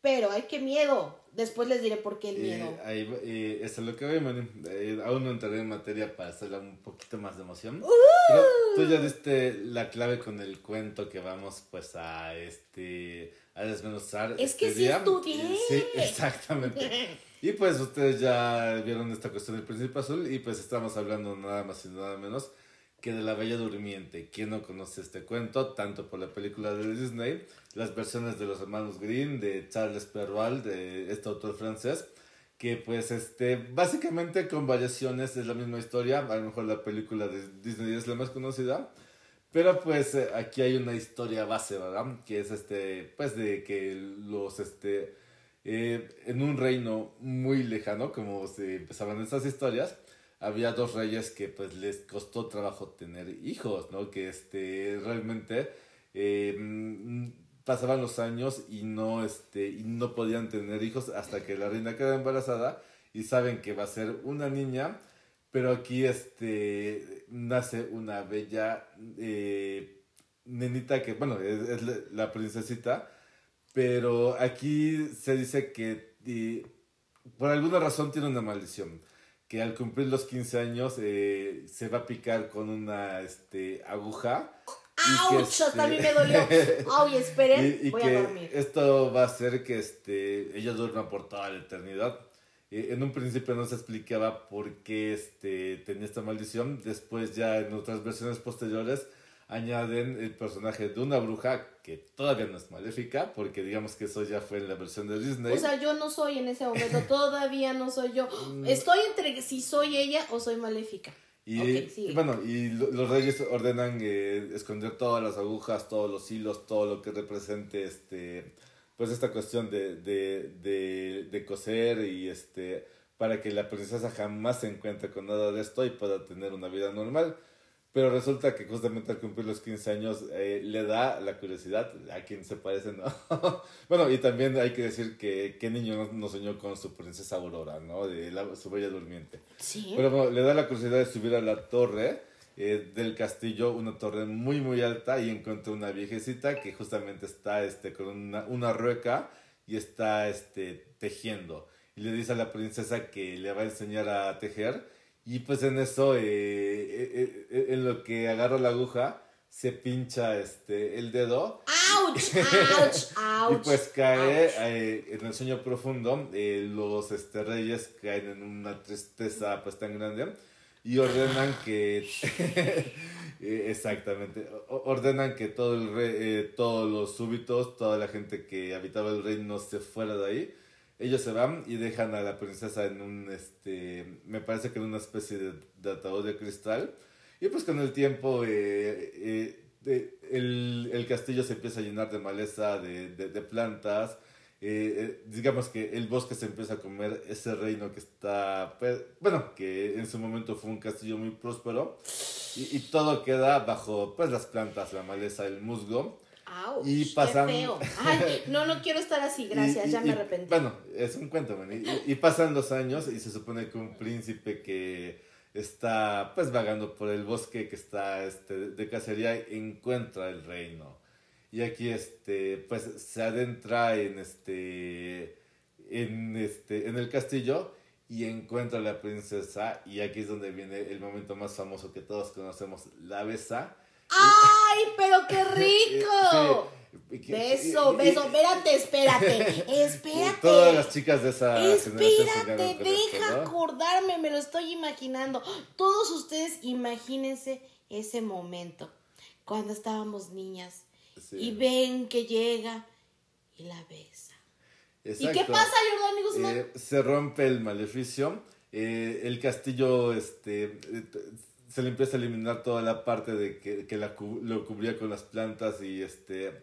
pero ay, qué miedo. Después les diré por qué el miedo. Eh, ahí, eh, eso es lo que voy, eh, aún no entraré en materia para hacerle un poquito más de emoción. ¡Uh! tú ya diste la clave con el cuento que vamos pues a este a desmenuzar. Es que este sí estudié. Sí, exactamente. y pues ustedes ya vieron esta cuestión del príncipe azul y pues estamos hablando nada más y nada menos que de la Bella Durmiente. ¿Quién no conoce este cuento? Tanto por la película de Disney, las versiones de los hermanos Green, de Charles Perrault, de este autor francés, que pues este, básicamente con variaciones es la misma historia, a lo mejor la película de Disney es la más conocida, pero pues eh, aquí hay una historia base, ¿verdad? Que es este, pues de que los, este, eh, en un reino muy lejano, como se empezaban estas historias, había dos reyes que pues les costó trabajo tener hijos, ¿no? Que este, realmente eh, mm, pasaban los años y no, este, y no podían tener hijos hasta que la reina queda embarazada y saben que va a ser una niña, pero aquí este, nace una bella eh, nenita que, bueno, es, la princesita, pero aquí se dice que por alguna razón tiene una maldición que al cumplir los 15 años eh, se va a picar con una este, aguja. ¡Auch! Este, también me dolió. ¡Ay, esperen! y, voy a dormir. Esto va a hacer que este, ella duerma por toda la eternidad. En un principio no se explicaba por qué este, tenía esta maldición. Después ya en otras versiones posteriores añaden el personaje de una bruja que todavía no es maléfica, porque digamos que eso ya fue en la versión de Disney. O sea, yo no soy en ese momento, todavía no soy yo. Mm. Estoy entre si soy ella o soy maléfica. Y, bueno, y los reyes ordenan eh, esconder todas las agujas, todos los hilos, todo lo que represente este pues esta cuestión de, de, de, de coser y este para que la princesa jamás se encuentre con nada de esto y pueda tener una vida normal. Pero resulta que justamente al cumplir los 15 años eh, le da la curiosidad a quien se parece, ¿no? bueno, y también hay que decir que qué niño no, soñó con su princesa Aurora, ¿no? De su bella durmiente. Sí. Pero bueno, le da la curiosidad de subir a la torre eh, del castillo, una torre muy, muy alta, y encuentra una viejecita que justamente está este, con una, una rueca y está este, tejiendo. Y le dice a la princesa que le va a enseñar a tejer y pues en eso, eh, eh, eh, en lo que agarra la aguja, se pincha este el dedo. ¡Auch! ¡Auch! ¡Auch! y pues cae en el sueño profundo. los este, reyes caen en una tristeza pues tan grande y ordenan que. exactamente. Ordenan que todo el rey, todos los súbitos, toda la gente que habitaba el reino se fuera de ahí ellos se van y dejan a la princesa en un, este, me parece que en una especie de, ataúd de cristal. Y pues con el tiempo eh, eh, el, castillo se empieza a llenar de maleza, de, plantas. Eh, digamos que el bosque se empieza a comer ese reino que está, pues, bueno, que en su momento fue un castillo muy próspero. Y, y todo queda bajo pues las plantas, la maleza, el musgo y pasan... Ay, no, no quiero estar así, gracias, ya me arrepentí. Bueno, es un cuento, y, pasan dos años y se supone que un príncipe que está pues vagando por el bosque que está este, de cacería encuentra el reino. Y aquí este pues se adentra en este en este en el castillo y encuentra a la princesa y aquí es donde viene el momento más famoso que todos conocemos, la besa ¡Ay, pero qué rico! Beso, beso, espérate, espérate, espérate. Todas las chicas de esa Espérate, deja acordarme, me lo estoy imaginando. Todos ustedes imagínense ese momento, cuando estábamos niñas y ven que llega y la besa. ¿Y qué pasa, Jordan Guzmán? Eh, se rompe el maleficio, eh, el castillo, este se le empieza a eliminar toda la parte de que, que la, lo cubría con las plantas y este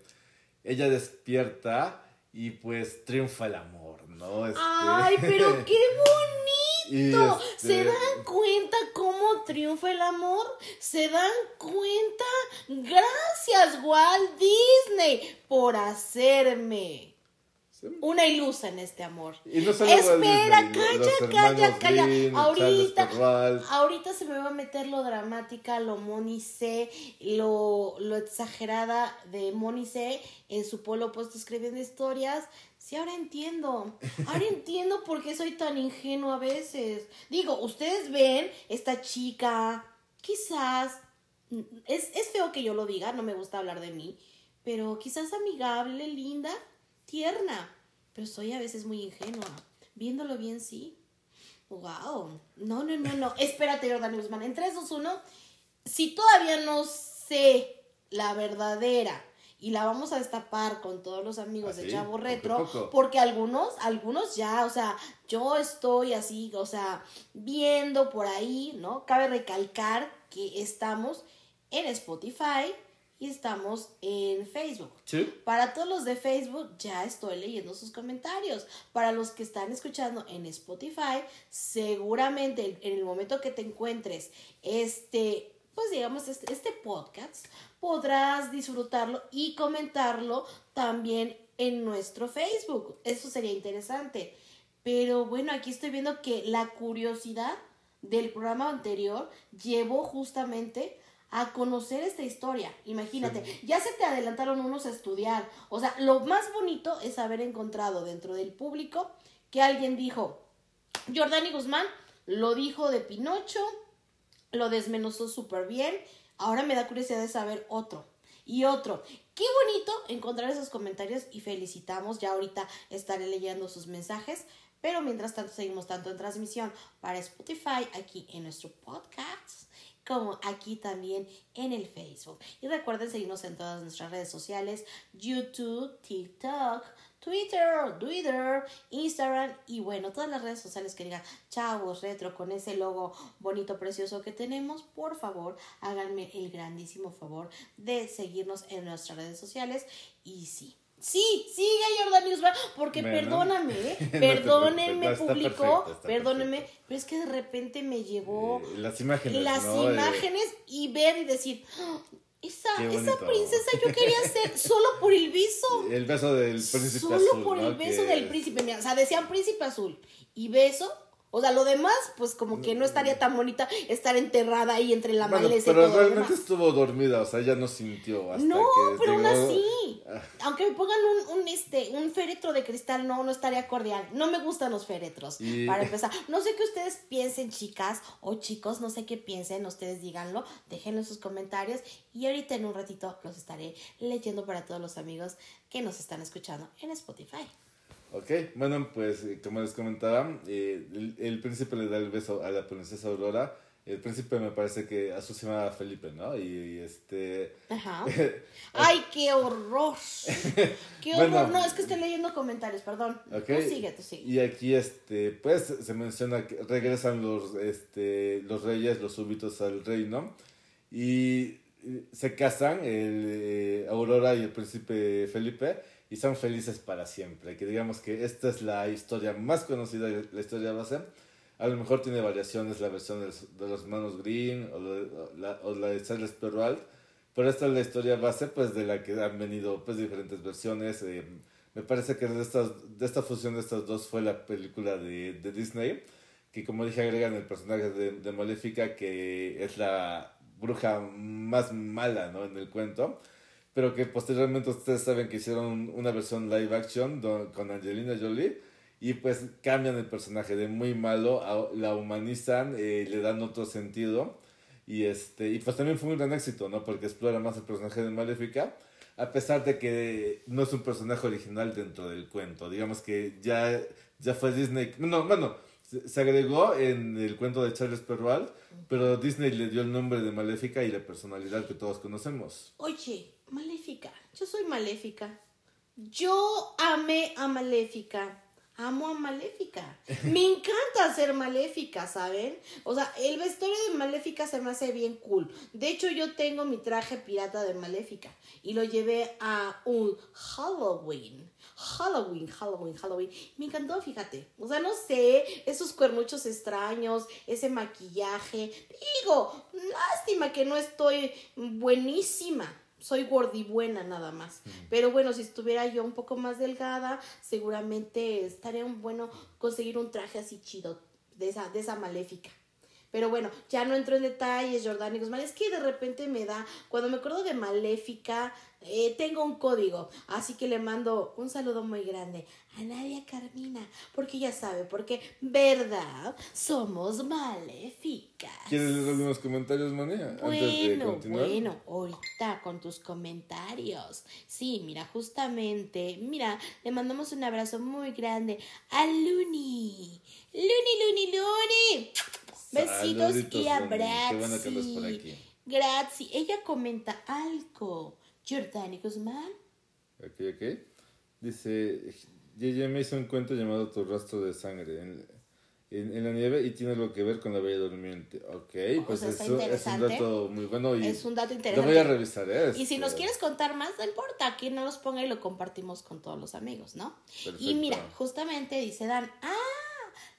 ella despierta y pues triunfa el amor, ¿no? Este... ¡Ay, pero qué bonito! ¿Se este dan cuenta cómo triunfa el amor? ¿Se dan cuenta? Gracias, Walt Disney, por hacerme una ilusa en este amor. Espera, calla, calla, calla. Ahorita, ahorita se me va a meter lo dramática, lo Monice, lo, lo exagerada de Monice en su polo opuesto escribiendo historias. Sí, ahora entiendo. Ahora entiendo por qué soy tan ingenuo a veces. Digo, ustedes ven esta chica, quizás, es, es feo que yo lo diga, no me gusta hablar de mí, pero quizás amigable, linda tierna, pero soy a veces muy ingenua. Viéndolo bien, sí. Wow. No, no, no, no. Espérate, Jordan Guzmán. En 3, 2, 1. Si todavía no sé la verdadera y la vamos a destapar con todos los amigos de Chavo Retro, porque algunos, algunos ya, o sea, yo estoy así, o sea, viendo por ahí, ¿no? Cabe recalcar que estamos en Spotify, y estamos en Facebook. Sí. Para todos los de Facebook ya estoy leyendo sus comentarios. Para los que están escuchando en Spotify, seguramente en el momento que te encuentres este, pues digamos, este, este podcast, podrás disfrutarlo y comentarlo también en nuestro Facebook. Eso sería interesante. Pero bueno, aquí estoy viendo que la curiosidad del programa anterior llevó justamente a conocer esta historia. Imagínate, ya se te adelantaron unos a estudiar. O sea, lo más bonito es haber encontrado dentro del público que alguien dijo, Jordani Guzmán lo dijo de Pinocho, lo desmenuzó súper bien. Ahora me da curiosidad de saber otro. Y otro. Qué bonito encontrar esos comentarios y felicitamos. Ya ahorita estaré leyendo sus mensajes. Pero mientras tanto seguimos tanto en transmisión para Spotify, aquí en nuestro podcast, como aquí también en el Facebook. Y recuerden seguirnos en todas nuestras redes sociales, YouTube, TikTok, Twitter, Twitter, Instagram y bueno, todas las redes sociales que digan chavos retro con ese logo bonito, precioso que tenemos, por favor, háganme el grandísimo favor de seguirnos en nuestras redes sociales y sí. Sí, sigue Jordan Newsman, porque Bueno. perdóname, ¿eh? No perdónenme, público, perfecto, perdónenme, pero es que de repente me llegó Eh, las imágenes. las ¿no? Eh, imágenes y ver y decir, "Ah, esa, esa princesa yo quería ser solo por el beso. el beso del príncipe Solo azul. por ¿no? el beso del príncipe. Mira, o sea, decían príncipe azul y beso. O sea, lo demás, pues como que no estaría tan bonita estar enterrada ahí entre la Bueno, maleza y pero todo lo realmente demás. estuvo dormida, o sea, ya no sintió hasta No, que pero aún llegó- así. Ah. Aunque me pongan un, un, este, un féretro de cristal, no, no estaría cordial. No me gustan los féretros. Y- Para empezar, no sé qué ustedes piensen, chicas o chicos, no sé qué piensen, ustedes díganlo, déjenlo en sus comentarios y ahorita en un ratito los estaré leyendo para todos los amigos que nos están escuchando en Spotify. Ok, bueno, pues eh, como les comentaba, eh, el, el príncipe le da el beso a la princesa Aurora. El príncipe me parece que a se llama Felipe, ¿no? Y, y este... Ajá. ¡Ay, qué horror! ¡Qué horror! Bueno. no, es que estoy leyendo comentarios, perdón. Ok. Tú sigue, tú sigue. Y aquí, este, pues, se menciona que regresan los, este, los reyes, los súbitos al reino. Y eh, se casan el, eh, Aurora y el príncipe Felipe y son felices para siempre. Que digamos que esta es la historia más conocida, la historia base. A lo mejor tiene variaciones la versión de los, hermanos Green o la, o la de Charles Perrault. Pero esta es la historia base, pues, de la que han venido, pues, diferentes versiones. eh, me parece que de, estas, de esta fusión de estas dos fue la película de, de Disney, que como dije agregan el personaje de, de Maléfica, que es la bruja más mala, ¿no? En el cuento. Pero que posteriormente ustedes saben que hicieron una versión live action con Angelina Jolie. Y pues cambian el personaje de muy malo, a- la humanizan, eh, le dan otro sentido. Y, este, y pues también fue un gran éxito, ¿no? Porque explora más el personaje de Maléfica, a pesar de que no es un personaje original dentro del cuento. Digamos que ya, ya fue Disney. No, bueno, se agregó en el cuento de Charles Perrault, pero Disney le dio el nombre de Maléfica y la personalidad que todos conocemos. Oye, Maléfica, yo soy Maléfica. Yo amé a Maléfica. Amo a Maléfica. Me encanta ser Maléfica, ¿saben? O sea, el vestuario de Maléfica se me hace bien cool. De hecho, yo tengo mi traje pirata de Maléfica y lo llevé a un Halloween. Halloween, Halloween, Halloween. Me encantó, fíjate. O sea, no sé, esos cuernuchos extraños, ese maquillaje. Digo, lástima que no estoy buenísima. Soy gordibuena nada más. Pero bueno, si estuviera yo un poco más delgada, seguramente estaría un bueno conseguir un traje así chido de esa, de esa maléfica. Pero bueno, ya no entro en detalles, Jordani Guzmán. Es que de repente me da, cuando me acuerdo de Maléfica, eh, tengo un código. Así que le mando un saludo muy grande a Nadia Carmina. Porque ya sabe, porque, ¿verdad? Somos maléficas. ¿Quieres leer algunos comentarios, de Bueno, continuar. bueno, ahorita con tus comentarios. Sí, mira, justamente, mira, le mandamos un abrazo muy grande a Luni. Luni, Luni, Luni. Besitos Saluditos, y abrazos. Qué bueno que andas por aquí. Gracias. Ella comenta algo. Jordani Guzmán. Ok, ok. Dice, Yeye me hizo un cuento llamado Tu rastro de sangre. En, en, en la nieve y tiene algo que ver con la Bella Durmiente. Ok, O pues sea, eso es un dato muy bueno y Es un dato lo interesante. voy a revisar. ¿eh? Y si nos Este, quieres contar más, no importa, aquí no los ponga y lo compartimos con todos los amigos, ¿no? Y Perfecto. mira, justamente dice Dan, ¡ah!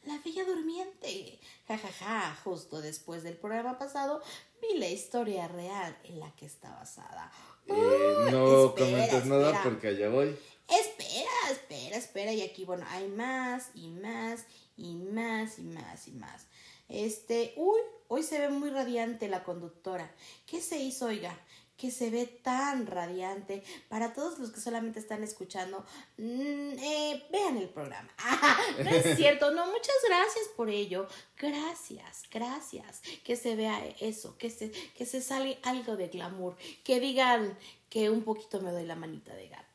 La Bella Durmiente. Ja, ja, ja. Justo después del programa pasado vi la historia real en la que está basada. Eh, Uy, no espera, comentes nada espera. porque allá voy. Espera, espera, espera. Y aquí, bueno, hay más y más y más y más y más. Este, uy, hoy se ve muy radiante la conductora. ¿Qué se hizo, oiga? Que se ve tan radiante. Para todos los que solamente están escuchando, mm, eh, vean el programa. Ah, no es cierto, no, muchas gracias por ello. Gracias, gracias. Que se vea eso, que se, que se sale algo de glamour. Que digan que un poquito me doy la manita de gato.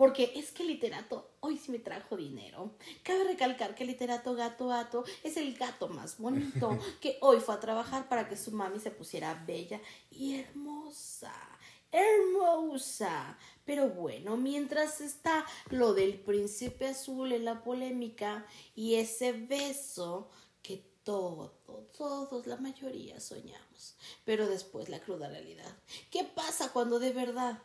Porque es que el literato hoy sí me trajo dinero. Cabe recalcar que el literato gato gato es el gato más bonito que hoy fue a trabajar para que su mami se pusiera bella y hermosa. Hermosa. Pero bueno, mientras está lo del príncipe azul en la polémica y ese beso que todos, todos, la mayoría soñamos. Pero después la cruda realidad. ¿Qué pasa cuando de verdad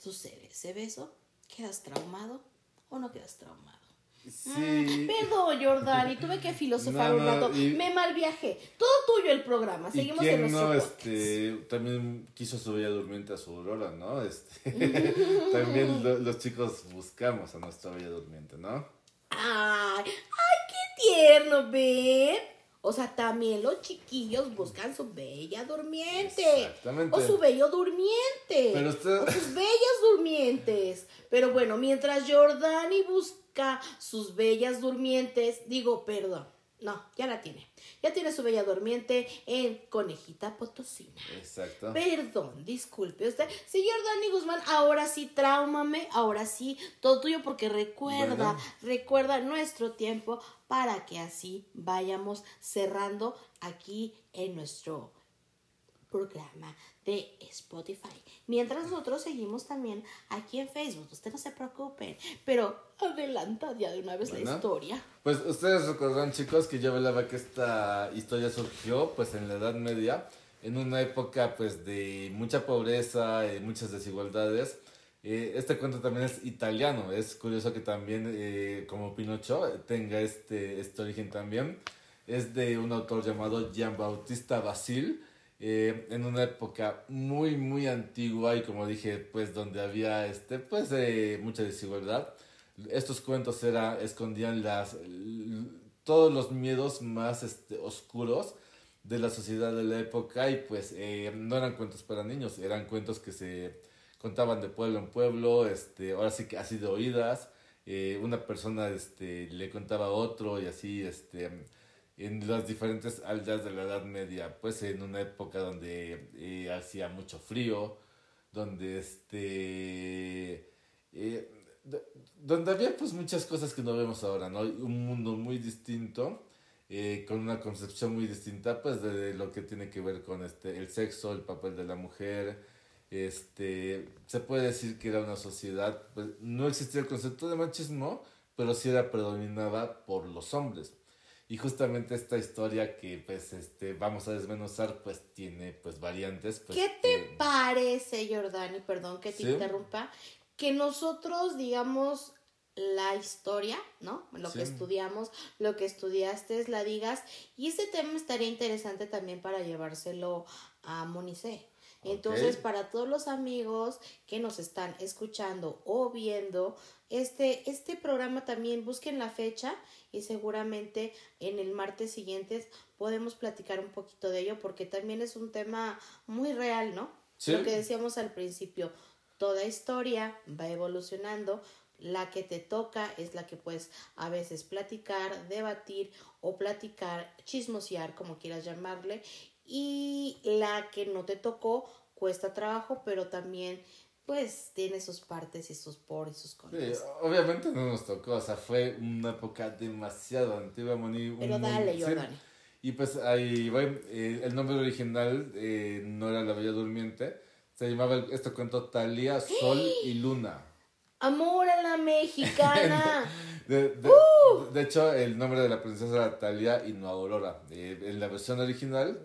sucede ese beso? ¿Quedas traumado o no quedas traumado? Sí. Perdón, Jordan, y tuve que filosofar No, un rato. y- Me mal viaje. Todo tuyo el programa. ¿Y Seguimos en quién nuestro no podcast. este, también quiso su bella durmiente a su aurora, ¿no? Este, también lo- los chicos buscamos a nuestra bella durmiente, ¿no? Ay, ay, qué tierno, ¿ven? O sea, también los chiquillos buscan su bella durmiente. Exactamente. O su bello durmiente. Pero usted- O sus bellas durmientes. Pero bueno, mientras Jordani busca sus bellas durmientes, digo, perdón. No, ya la tiene. Ya tiene su bella durmiente en Conejita Potosina. Exacto. Perdón, disculpe usted. Señor Dani Guzmán, ahora sí, tráumame, ahora sí, todo tuyo, porque recuerda, Bueno. recuerda nuestro tiempo para que así vayamos cerrando aquí en nuestro programa de Spotify. Mientras nosotros seguimos también aquí en Facebook, usted no se preocupen, pero adelanta ya de una vez la historia. Pues ustedes recordarán, chicos, que yo hablaba que esta historia surgió pues en la Edad Media, en una época pues de mucha pobreza, y muchas desigualdades. Eh, este cuento también es italiano, es curioso que también, eh, como Pinocho, tenga este, este origen también. Es de un autor llamado Giambattista Basil, eh, en una época muy, muy antigua y como dije, pues donde había este, pues, eh, mucha desigualdad estos cuentos era, escondían las, todos los miedos más este, oscuros de la sociedad de la época y pues eh, no eran cuentos para niños, eran cuentos que se contaban de pueblo en pueblo, este, ahora sí que así de oídas, eh, una persona este, le contaba a otro y así este, en las diferentes aldeas de la Edad Media, pues en una época donde eh, hacía mucho frío, donde este... eh, donde había pues muchas cosas que no vemos ahora, ¿no? Un mundo muy distinto, eh, con una concepción muy distinta pues de lo que tiene que ver con este, el sexo, el papel de la mujer, este, se puede decir que era una sociedad, pues no existía el concepto de machismo, pero sí era predominada por los hombres. Y justamente esta historia que pues este vamos a desmenuzar pues tiene pues variantes. Pues, ¿Qué te que- parece, Jordani? Perdón que te Sí. interrumpa. Que nosotros, digamos, la historia, ¿no? Lo que estudiamos, lo que estudiaste, la digas. Y ese tema estaría interesante también para llevárselo a Monice. Entonces, para todos los amigos que nos están escuchando o viendo, este, este programa también busquen la fecha y seguramente en el martes siguiente podemos platicar un poquito de ello porque también es un tema muy real, ¿no? Sí. Lo que decíamos al principio, toda historia va evolucionando, la que te toca es la que puedes a veces platicar, debatir o platicar, chismosear, como quieras llamarle, y la que no te tocó cuesta trabajo, pero también pues tiene sus partes y sus por y sus Sí, contras. obviamente no nos tocó, o sea, fue una época demasiado antigua, Moni. un Pero dale, sí. Y pues ahí, bueno, eh, el nombre original eh, no era La Bella Durmiente, se llamaba el- este cuento Talía, Sol y Luna. Amor a la mexicana. De, de, de hecho, el nombre de la princesa era Talia y no Aurora, eh, en la versión original.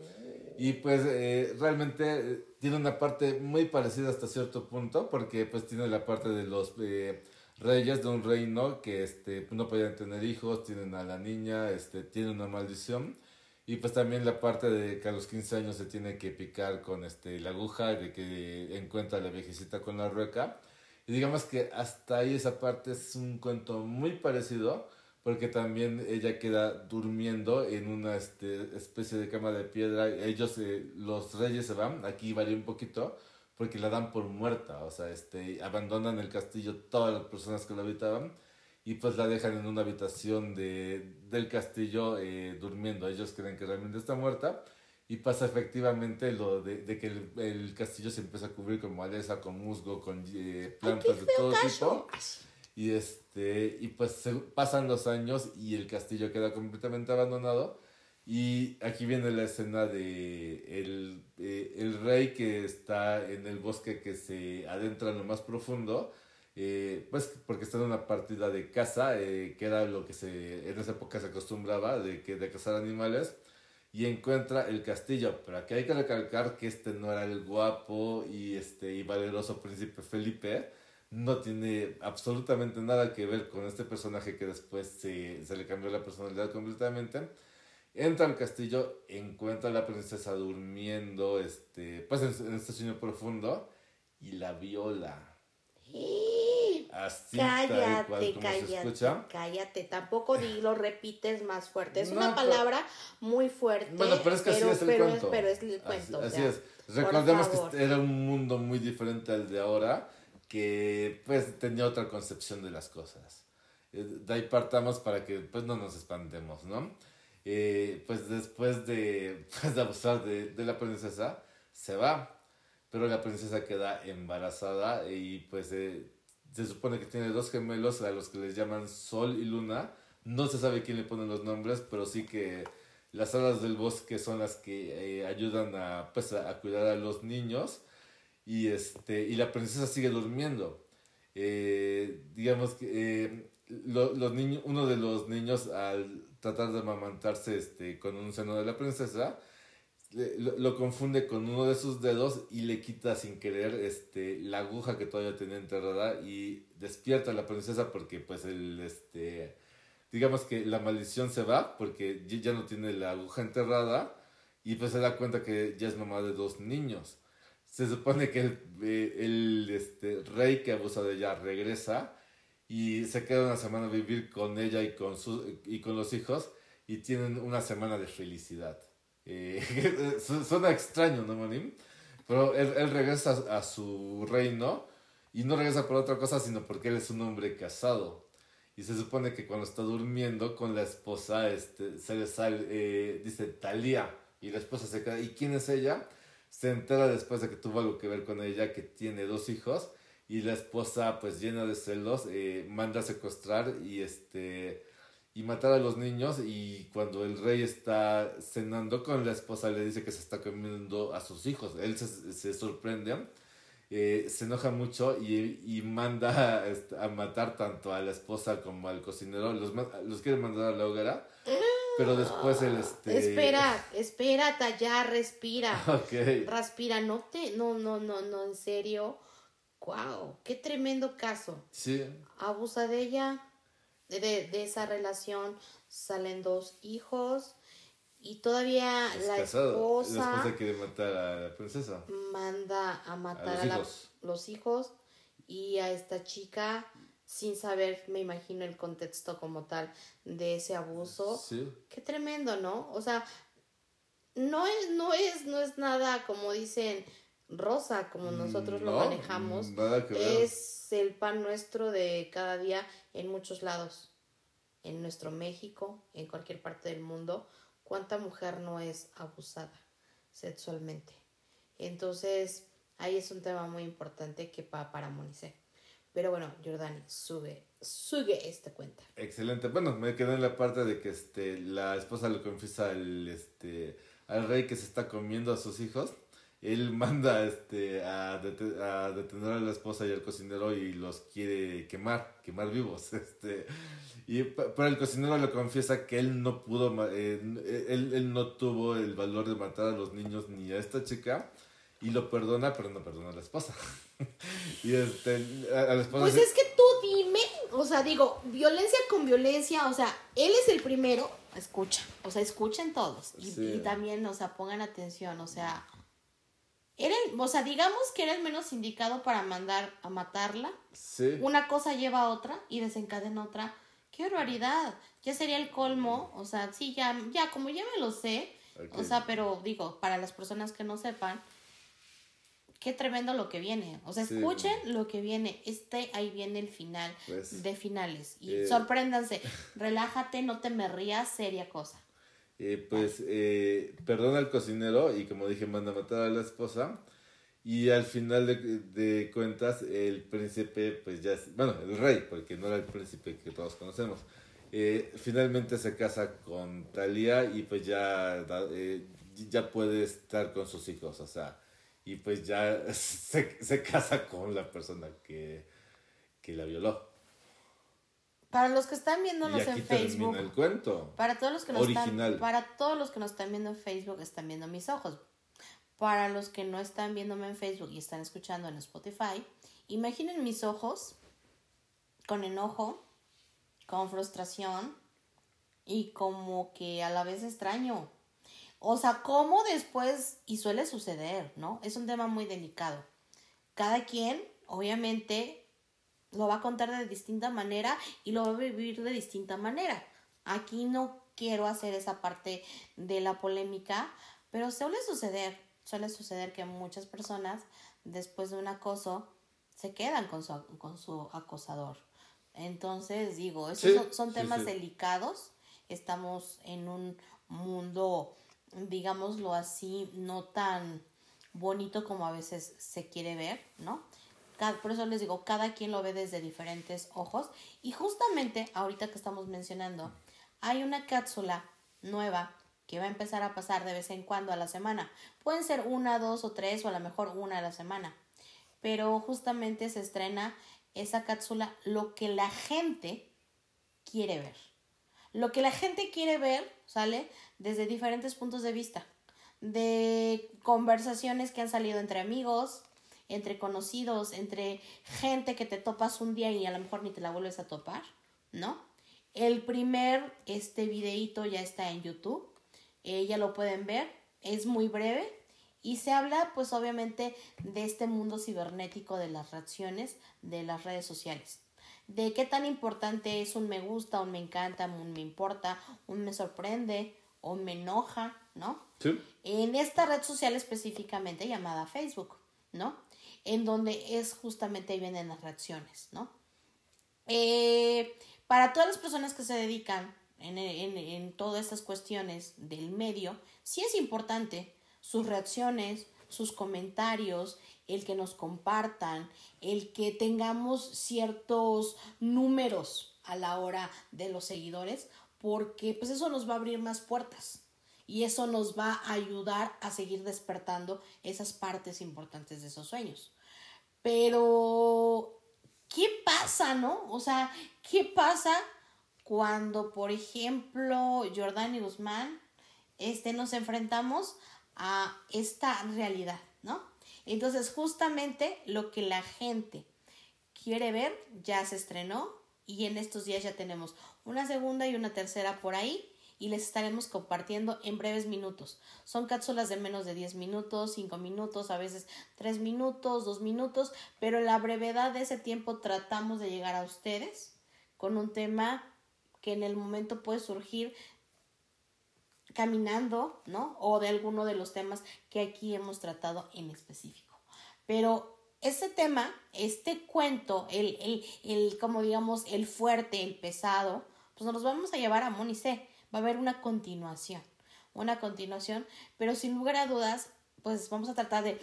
Y pues eh, realmente eh, tiene una parte muy parecida hasta cierto punto, porque pues tiene la parte de los eh, reyes de un reino que este, no podían tener hijos, tienen a la niña, este, tiene una maldición. Y pues también la parte de que a los 15 años se tiene que picar con este, la aguja, de que encuentra a la viejecita con la rueca. Y digamos que hasta ahí esa parte es un cuento muy parecido, porque también ella queda durmiendo en una este, especie de cama de piedra. Ellos, eh, los reyes se van, aquí varía un poquito, porque la dan por muerta, o sea, este, abandonan el castillo todas las personas que lo habitaban y pues la dejan en una habitación de, del castillo eh, durmiendo. Ellos creen que realmente está muerta y pasa efectivamente lo de, de que el, el, castillo se empieza a cubrir con maleza, con musgo, con eh, plantas de todo tipo. Y, este, y pues se, pasan los años y el castillo queda completamente abandonado. Y aquí viene la escena de el, eh, el rey que está en el bosque que se adentra en lo más profundo. Eh, pues porque está en una partida de caza, eh, que era lo que se, en esa época se acostumbraba de, que, de cazar animales y encuentra el castillo. Pero aquí hay que recalcar que este no era el guapo y, este, y valeroso príncipe Felipe. No tiene absolutamente nada que ver con este personaje que después se, se le cambió la personalidad completamente. Entra al castillo, encuentra a la princesa durmiendo este, pues en, en este sueño profundo y la viola. Así, cállate, cual, cállate, cállate. Tampoco di lo repites más fuerte. Es no, una palabra pero, muy fuerte. Bueno, pero es que pero, así es el pero cuento. Es, pero es el cuento. Así, o sea, así es. Recordemos que era un mundo muy diferente al de ahora, que pues tenía otra concepción de las cosas. De ahí partamos para que pues no nos espantemos, ¿no? Eh, pues después de, pues, de abusar de, de la princesa, se va pero la princesa queda embarazada y pues eh, se supone que tiene dos gemelos a los que les llaman Sol y Luna. No se sabe quién le pone los nombres, pero sí que las hadas del bosque son las que eh, ayudan a, pues, a, cuidar a los niños y, este, y la princesa sigue durmiendo. Eh, digamos que eh, lo, los niños, uno de los niños al tratar de amamantarse este, con un seno de la princesa, lo, lo, confunde con uno de sus dedos y le quita sin querer este, la aguja que todavía tenía enterrada y despierta a la princesa porque pues el, este, digamos que la maldición se va porque ya no tiene la aguja enterrada y pues se da cuenta que ya es mamá de dos niños. Se supone que el, el este, rey que abusa de ella regresa y se queda una semana vivir con ella y con, su, y con los hijos y tienen una semana de felicidad. Eh, suena extraño, ¿no, Manim? Pero él, él regresa a, a, su reino y no regresa por otra cosa, sino porque él es un hombre casado. Y se supone que cuando está durmiendo con la esposa, este, se le sale, eh, dice Talía, y la esposa se queda, ¿y quién es ella? Se entera después de que tuvo algo que ver con ella, que tiene dos hijos, y la esposa, pues llena de celos, eh, manda a secuestrar y este y matar a los niños y cuando el rey está cenando con la esposa le dice que se está comiendo a sus hijos. Él se, se sorprende, eh, se enoja mucho y, y manda a, a, matar tanto a la esposa como al cocinero. Los, los quiere mandar a la hoguera. Pero después el este... Espera, espera, ya, respira. Ok. Respira, no te, no, no, no, no, en serio. Wow, qué tremendo caso. Sí. Abusa de ella de, de, esa relación salen dos hijos y todavía es la casado. esposa la esposa quiere matar a la princesa manda a matar a, los, a la, hijos. los hijos y a esta chica sin saber me imagino el contexto como tal de ese abuso. Sí. qué tremendo no o sea no es no es no es nada como dicen rosa como nosotros no, lo manejamos. nada que ver. es el pan nuestro de cada día en muchos lados. En nuestro México en cualquier parte del mundo cuánta mujer no es abusada sexualmente entonces ahí es un tema muy importante que va para Monice pero bueno Jordani sube sube esta cuenta. Excelente. Bueno me quedé en la parte de que este la esposa le confiesa al este al rey que se está comiendo a sus hijos. Él manda este, a, a, detener a la esposa y al cocinero y los quiere quemar, quemar vivos. Este, y, pero el cocinero le confiesa que él no pudo, eh, él, él no tuvo el valor de matar a los niños ni a esta chica y lo perdona, pero no perdona a la esposa. y este, a, la esposa pues es que tú dime, o sea, digo, violencia con violencia, o sea, él es el primero, escucha, o sea, escuchen todos y, y también, o sea, pongan atención, o sea, era o sea, digamos que era el menos indicado para mandar a matarla. Sí. Una cosa lleva a otra y desencadena otra. ¡Qué barbaridad! Ya sería el colmo. O sea, sí, ya, ya, como ya me lo sé. O sea, pero digo, para las personas que no sepan, qué tremendo lo que viene. O sea, escuchen lo que viene. Este, ahí viene el final pues, de finales. Y eh, sorpréndanse. Relájate, no te me rías, seria cosa. Eh, pues eh, perdona al cocinero y como dije, manda a matar a la esposa. Y al final de, de, cuentas, el príncipe, pues ya bueno, el rey, porque no era el príncipe que todos conocemos, eh, finalmente se casa con Talia y pues ya, ya puede estar con sus hijos, o sea, y pues ya se, se casa con la persona que, que la violó. Para los que están viéndonos en Facebook. El cuento. Para todos los que nos están para todos los que nos están viendo en Facebook están viendo mis ojos. Para los que no están viéndome en Facebook y están escuchando en Spotify, imaginen mis ojos con enojo, con frustración y como que a la vez extraño. O sea, cómo después, y suele suceder, ¿no? Es un tema muy delicado. Cada quien, obviamente, lo va a contar de distinta manera y lo va a vivir de distinta manera. Aquí no quiero hacer esa parte de la polémica, pero suele suceder, suele suceder que muchas personas después de un acoso se quedan con su, con su acosador. Entonces, digo, esos son, temas delicados. Estamos en un mundo, digámoslo así, no tan bonito como a veces se quiere ver, ¿no? por eso les digo, cada quien lo ve desde diferentes ojos. Y justamente ahorita que estamos mencionando, hay una cápsula nueva que va a empezar a pasar de vez en cuando a la semana. Pueden ser una, dos o tres o a lo mejor una a la semana. Pero justamente se estrena esa cápsula lo que la gente quiere ver. Lo que la gente quiere ver, ¿sale? Desde diferentes puntos de vista. De conversaciones que han salido entre amigos, entre conocidos, entre gente que te topas un día y a lo mejor ni te la vuelves a topar, ¿no? El primer este videíto ya está en YouTube, eh, ya lo pueden ver, es muy breve y se habla pues obviamente de este mundo cibernético de las reacciones de las redes sociales. De qué tan importante es un me gusta, un me encanta, un me importa, un me sorprende o me enoja, ¿no? Sí. En esta red social específicamente llamada Facebook, ¿no? en donde es justamente ahí vienen las reacciones, ¿no? Eh, para todas las personas que se dedican en, en, en, todas estas cuestiones del medio, sí es importante sus reacciones, sus comentarios, el que nos compartan, el que tengamos ciertos números a la hora de los seguidores, porque pues eso nos va a abrir más puertas y eso nos va a ayudar a seguir despertando esas partes importantes de esos sueños. Pero, ¿qué pasa, no? O sea, ¿qué pasa cuando, por ejemplo, Jordán y Guzmán este, nos enfrentamos a esta realidad, ¿no? Entonces, justamente lo que la gente quiere ver ya se estrenó y en estos días ya tenemos una segunda y una tercera por ahí y les estaremos compartiendo en breves minutos. Son cápsulas de menos de 10 minutos, 5 minutos, a veces 3 minutos, 2 minutos, pero en la brevedad de ese tiempo tratamos de llegar a ustedes con un tema que en el momento puede surgir caminando, ¿no? O de alguno de los temas que aquí hemos tratado en específico. Pero ese tema, este cuento, el, el, el como digamos, el fuerte, el pesado, pues nos vamos a llevar a Monice va a haber una continuación, una continuación, pero sin lugar a dudas, pues vamos a tratar de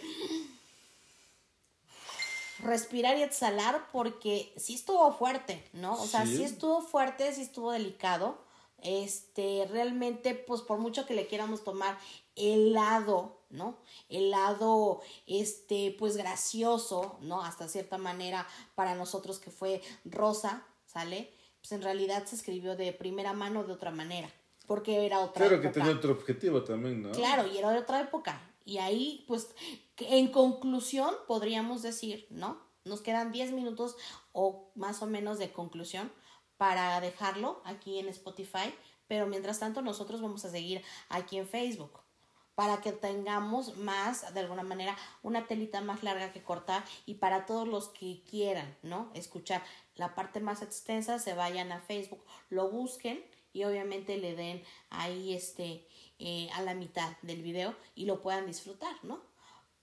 respirar y exhalar porque sí estuvo fuerte, ¿no? O sea, sí, estuvo fuerte, sí estuvo delicado. Este, realmente, pues por mucho que le quieramos tomar el lado, ¿no? El lado, este, pues gracioso, ¿no? Hasta cierta manera para nosotros que fue rosa, ¿sale? Pues en realidad se escribió de primera mano de otra manera, porque era otra Claro que tenía otro objetivo también, ¿no? Claro, y era de otra época. Y ahí, pues, en conclusión, podríamos decir, ¿no? Nos quedan 10 minutos o más o menos de conclusión para dejarlo aquí en Spotify, pero mientras tanto nosotros vamos a seguir aquí en Facebook para que tengamos más, de alguna manera, una telita más larga que cortar y para todos los que quieran, ¿no? Escuchar la parte más extensa, se vayan a Facebook, lo busquen y obviamente le den ahí este eh, a la mitad del video y lo puedan disfrutar, ¿no?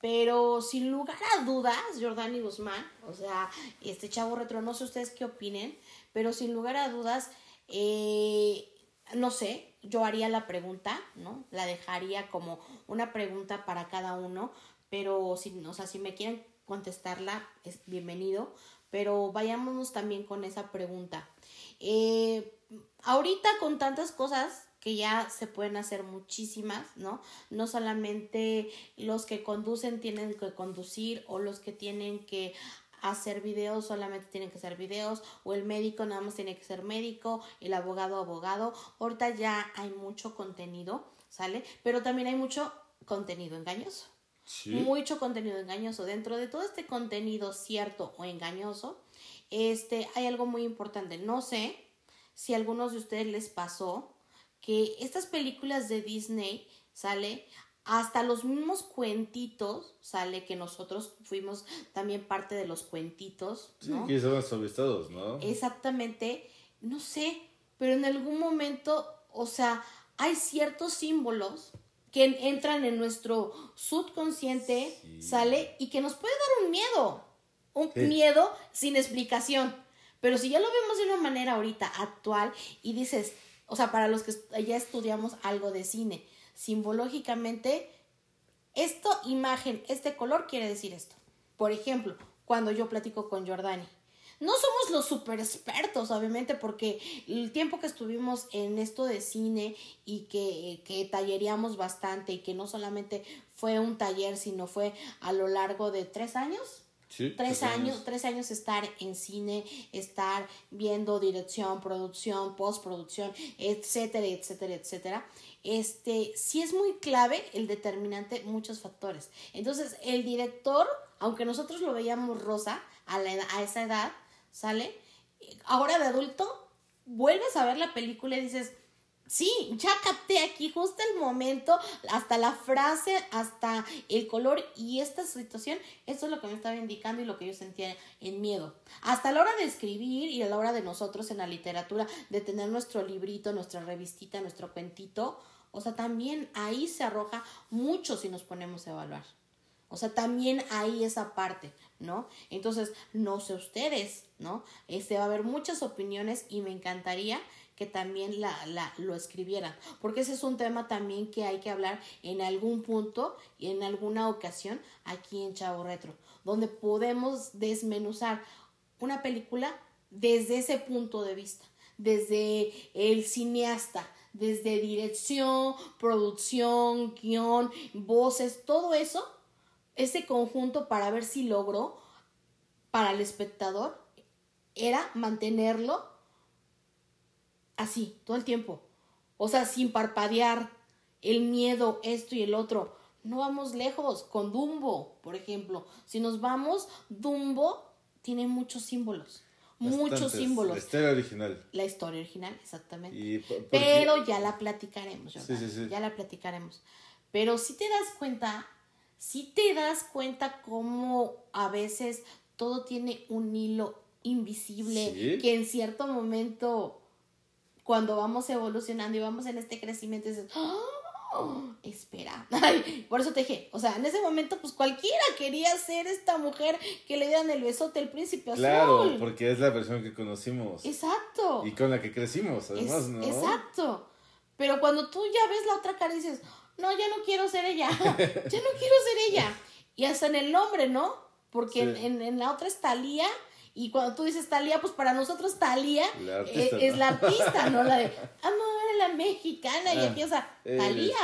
Pero sin lugar a dudas, Jordani Guzmán, o sea, este chavo retro, no sé ustedes qué opinen, pero sin lugar a dudas, eh, no sé, yo haría la pregunta, ¿no? La dejaría como una pregunta para cada uno, pero si, o sea, si me quieren contestarla, es bienvenido, pero vayámonos también con esa pregunta. Eh, ahorita con tantas cosas que ya se pueden hacer muchísimas, ¿no? No solamente los que conducen tienen que conducir o los que tienen que hacer videos solamente tienen que ser videos o el médico nada más tiene que ser médico, el abogado abogado. Ahorita ya hay mucho contenido, ¿sale? Pero también hay mucho contenido engañoso. Mucho contenido engañoso. Dentro de todo este contenido cierto o engañoso, este, hay algo muy importante. No sé si a algunos de ustedes les pasó que estas películas de Disney, ¿sale? hasta los mismos cuentitos sale que nosotros fuimos también parte de los cuentitos. ¿no? Sí, que estaban suavizados, ¿no? Exactamente, no sé, pero en algún momento, o sea, hay ciertos símbolos que entran en nuestro subconsciente, sale y que nos puede dar un miedo, un miedo sin explicación. Pero si ya lo vemos de una manera ahorita actual y dices, o sea, para los que ya estudiamos algo de cine, simbológicamente, esto, imagen, este color quiere decir esto. Por ejemplo, cuando yo platico con Jordani. No somos los super expertos, obviamente, porque el tiempo que estuvimos en esto de cine y que, que talleríamos bastante y que no solamente fue un taller, sino fue a lo largo de tres años, tres, años, tres años estar en cine, estar viendo dirección, producción, postproducción, etcétera, etcétera, etcétera este, sí es muy clave el determinante muchos factores. Entonces, el director, aunque nosotros lo veíamos rosa a, la a esa edad, ¿sale? Ahora de adulto, vuelves a ver la película y dices, sí, ya capté aquí justo el momento, hasta la frase, hasta el color y esta situación, esto es lo que me estaba indicando y lo que yo sentía en miedo. Hasta la hora de escribir y a la hora de nosotros en la literatura, de tener nuestro librito, nuestra revistita, nuestro cuentito, o sea, también ahí se arroja mucho si nos ponemos a evaluar. O sea, también hay esa parte, ¿no? Entonces, no sé ustedes, ¿no? Este va a haber muchas opiniones y me encantaría que también la, la, lo escribieran, porque ese es un tema también que hay que hablar en algún punto y en alguna ocasión aquí en Chavo Retro, donde podemos desmenuzar una película desde ese punto de vista, desde el cineasta, desde dirección, producción, guion, voces, todo eso, ese conjunto para ver si logró para el espectador era mantenerlo así, todo el tiempo. O sea, sin parpadear, el miedo, esto y el otro. No vamos lejos con Dumbo, por ejemplo. Si nos vamos, Dumbo tiene muchos símbolos muchos símbolos. La historia original. La historia original, exactamente. Pero ya la platicaremos, sí, sí, sí. ya la platicaremos. Pero si te das cuenta, si te das cuenta cómo a veces todo tiene un hilo invisible que en cierto momento, cuando vamos evolucionando y vamos en este crecimiento, dices, ¡Ah! espera. por eso te dije, o sea, en ese momento, pues cualquiera quería ser esta mujer que le dieran el besote al príncipe azul. Claro, porque es la versión que conocimos. Exacto. Y con la que crecimos, además, ¿no? Exacto. Pero cuando tú ya ves la otra cara y dices, no, ya no quiero ser ella, ya no quiero ser ella. Y hasta en el nombre, ¿no? Porque en, en, la otra está Lía Y cuando tú dices Talía, pues para nosotros Talía La eh, es la artista, no la de amor a la mexicana y Ah, empieza Talía.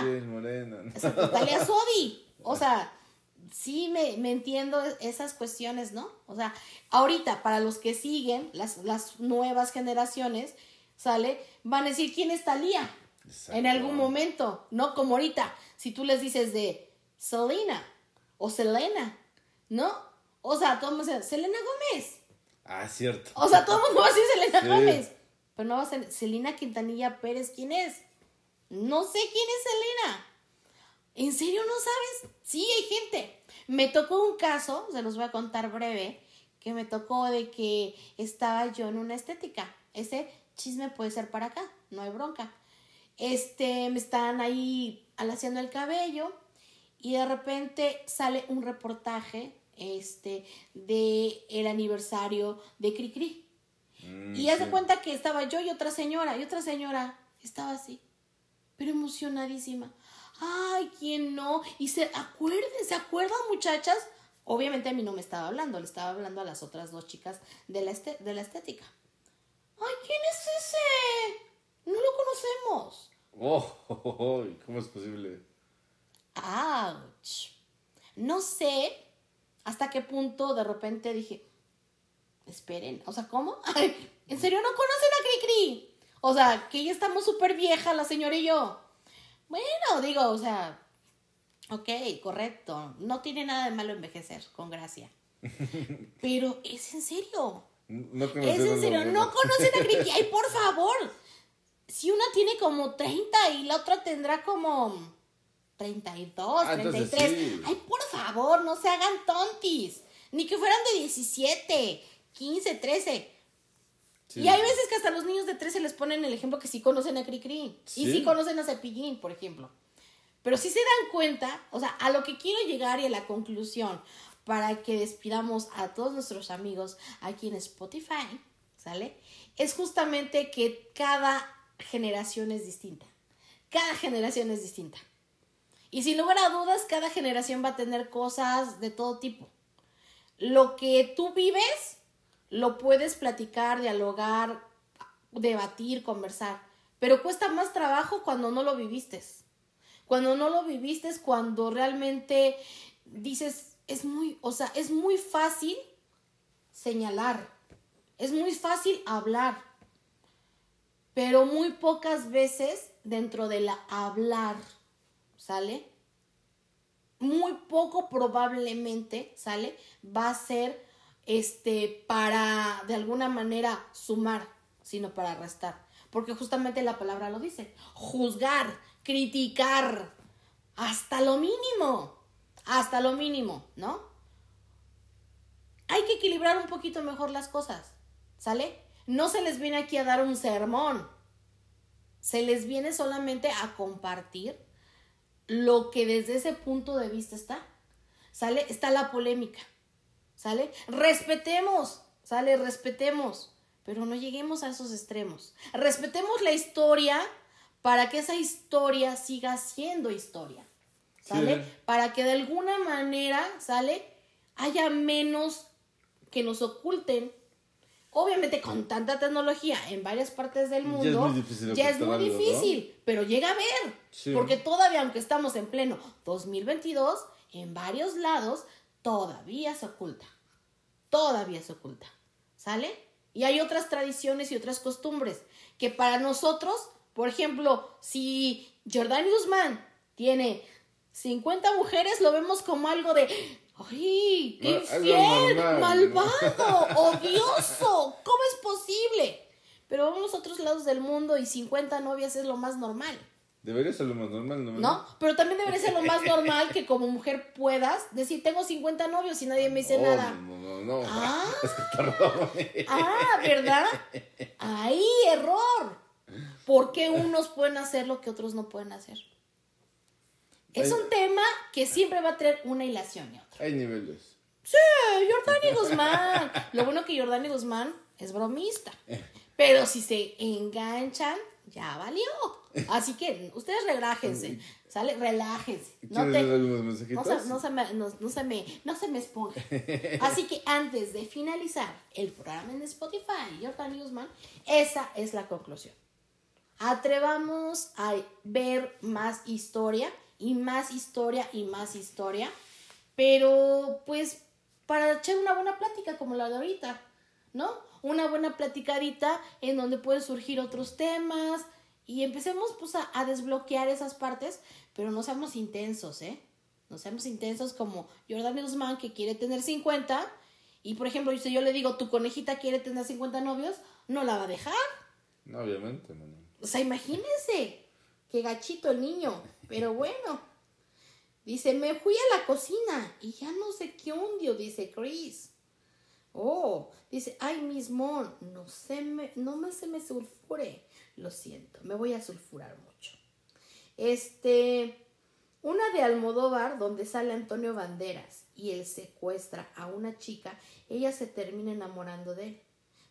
Exacto, Talia Sodi. O sea, sí me, me entiendo esas cuestiones, ¿no? O sea, ahorita, para los que siguen, las, las nuevas generaciones, ¿sale? Van a decir quién es Talía Exacto. en algún momento, ¿no? Como ahorita, si tú les dices de Selena o Selena, ¿no? O sea, dice, Selena Gómez. Ah, cierto. O sea, todo el mundo va a decir Selena Sí. Gómez. Pero no va a ser Selena Quintanilla Pérez, ¿quién es? No sé quién es Selena. ¿En serio no sabes? Sí, hay gente. Me tocó un caso, se los voy a contar breve, que me tocó de que estaba yo en una estética. Ese chisme puede ser para acá, no hay bronca. Este, me están ahí alaciando el cabello y de repente sale un reportaje este, de el aniversario de Cricri. Mm, Y sí. cuenta que estaba yo y otra señora, y otra señora estaba así, pero emocionadísima. Ay, ¿quién no? Y se acuerden, ¿se acuerdan, muchachas? Obviamente a mí no me estaba hablando, le estaba hablando a las otras dos chicas de la, este- de la estética. Ay, ¿quién es ese? No lo conocemos. Oh, oh, oh, oh, ¿cómo es posible? Ouch. No sé hasta qué punto de repente dije, esperen, o sea, ¿cómo? ¿En serio no conocen a Cricri? O sea, que ya estamos súper vieja la señora y yo. Bueno, digo, o sea, ok, correcto. No tiene nada de malo envejecer, con gracia. Pero es en serio. No Es en serio, no conocen a Cricri. Ay, por favor. Si una tiene como 30 y la otra tendrá como 32, Ah, entonces 33. sí. Ay, por favor, no se hagan tontis. Ni que fueran de 17, 15, 13. Sí. Y hay veces que hasta los niños de 13 les ponen el ejemplo que sí conocen a Cricri. Y Sí. sí conocen a Cepillín, por ejemplo. Pero si se dan cuenta, o sea, a lo que quiero llegar y a la conclusión para que despidamos a todos nuestros amigos aquí en Spotify, ¿sale? Es justamente que cada generación es distinta. Cada generación es distinta. Y sin lugar a dudas, cada generación va a tener cosas de todo tipo. Lo que tú vives, lo puedes platicar, dialogar, debatir, conversar. Pero cuesta más trabajo cuando no lo viviste. Cuando no lo viviste, cuando realmente dices, es muy, o sea, es muy fácil señalar, es muy fácil hablar, pero muy pocas veces dentro de la hablar, ¿sale? Muy poco probablemente, ¿sale? Va a ser este para de alguna manera sumar, sino para restar, porque justamente la palabra lo dice, juzgar, criticar, hasta lo mínimo, hasta lo mínimo, ¿no? Hay que equilibrar un poquito mejor las cosas, ¿sale? No se les viene aquí a dar un sermón, se les viene solamente a compartir lo que desde ese punto de vista está, ¿sale? Está la polémica, ¿sale? Respetemos, ¿sale? Respetemos, pero no lleguemos a esos extremos. Respetemos la historia para que esa historia siga siendo historia, ¿sale? Sí. Para que de alguna manera, ¿sale? Haya menos que nos oculten. Obviamente con tanta tecnología en varias partes del Ya es mundo, muy difícil ya es muy difícil, pero llega a ver. Sí. Porque todavía, aunque estamos en pleno 2022, en varios lados todavía se oculta. Todavía se oculta. ¿Sale? Y hay otras tradiciones y otras costumbres que para nosotros, por ejemplo, si Jordani Guzmán tiene 50 mujeres, lo vemos como algo de. ¡Ay! ¡Qué algo infiel! ¡Malvado! ¡Odioso! ¿Cómo es posible? Pero vamos a otros lados del mundo y 50 novias es lo más normal. Debería ser lo más normal, ¿no? ¿No? Pero también debería ser lo más normal que como mujer puedas decir, tengo 50 novios y nadie me dice No, nada. No, no, no. no. Ah. Es que perdón. Ah, ¿verdad? Ahí, error. ¿Por qué unos pueden hacer lo que otros no pueden hacer? Es Ay. un tema que siempre va a tener una hilación y otra. Hay niveles. Sí, Jordani Guzmán. Lo bueno que Jordani Guzmán es bromista. Pero si se enganchan, ya valió. Así que ustedes relájense, ¿sale? Relájense. No, ¿Quieres te- no, se, no, se me, no, no se me, no se me esponja. Así que antes de finalizar el programa en Spotify, Jordan Newsman, esa es la conclusión. Atrevamos a ver más historia y más historia y más historia, pero pues para echar una buena plática como la de ahorita, ¿no? Una buena platicadita en donde pueden surgir otros temas y empecemos pues a, a desbloquear esas partes, pero no seamos intensos, ¿eh? No seamos intensos como Jordan Usman que quiere tener 50 y por ejemplo si yo le digo tu conejita quiere tener 50 novios, no la va a dejar. No, obviamente, mano. O sea, imagínense, qué gachito el niño, pero bueno. Dice, me fui a la cocina y ya no sé qué hundio, dice Chris. Oh, dice, ay, Miss Mon, no se me, no me se me sulfure. Lo siento, me voy a sulfurar mucho. Este, una de Almodóvar, donde sale Antonio Banderas y él secuestra a una chica, ella se termina enamorando de él.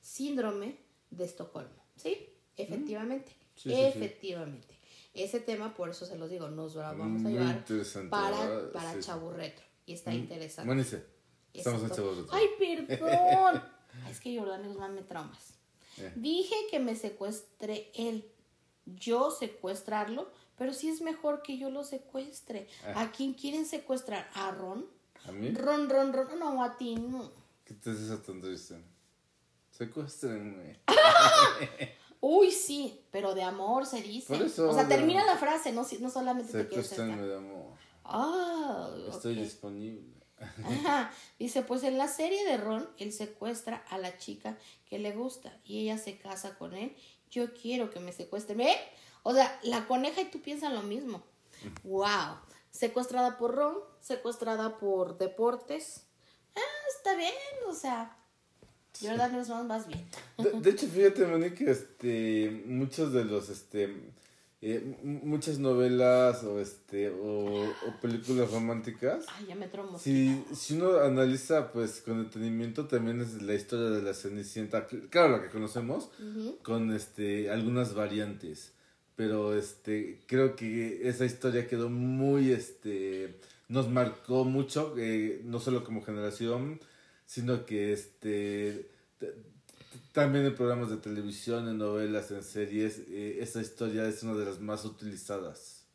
Síndrome de Estocolmo, ¿sí? Efectivamente, Sí, sí, sí. Ese tema, por eso se los digo, nos lo vamos a llevar para, para Sí. Chavo Retro. Y está Mm, interesante. Manice, estamos en. Chavos Retro. Ay, perdón. es que Jordán Guzmán me traumas. Eh. Dije que me secuestre él. Yo secuestrarlo, pero sí es mejor que yo lo secuestre. Ah. ¿A quién quieren secuestrar? ¿A Ron? ¿A mí? Ron, Ron, Ron. No, a ti no. ¿Qué te haces triste? Secuéstrenme. Uy, sí, pero de amor se dice. Por eso, o sea, termina la frase, no, no solamente te Secuéstrenme acercar. de amor. Ah, Estoy disponible. Ajá. Dice, pues en la serie de Ron, él secuestra a la chica que le gusta y ella se casa con él. Yo quiero que me secuestre. ¿Ve? O sea, la coneja y tú piensan lo mismo. Wow. Secuestrada por Ron, secuestrada por deportes. Ah, está bien, o sea. Jordan Guzmán vas bien. De, de hecho, fíjate, Monique, que este, muchos de los, este, eh, muchas novelas o, este, o, o películas románticas, Ay, ya me tromo. si, si uno analiza, pues, con detenimiento, también es la historia de la Cenicienta, cl- claro, la que conocemos, con, este, algunas variantes, pero, este, creo que esa historia quedó muy, este, nos marcó mucho, eh, no solo como generación, sino que, este, también en programas de televisión, en novelas, en series, eh, esa historia es una de las más utilizadas.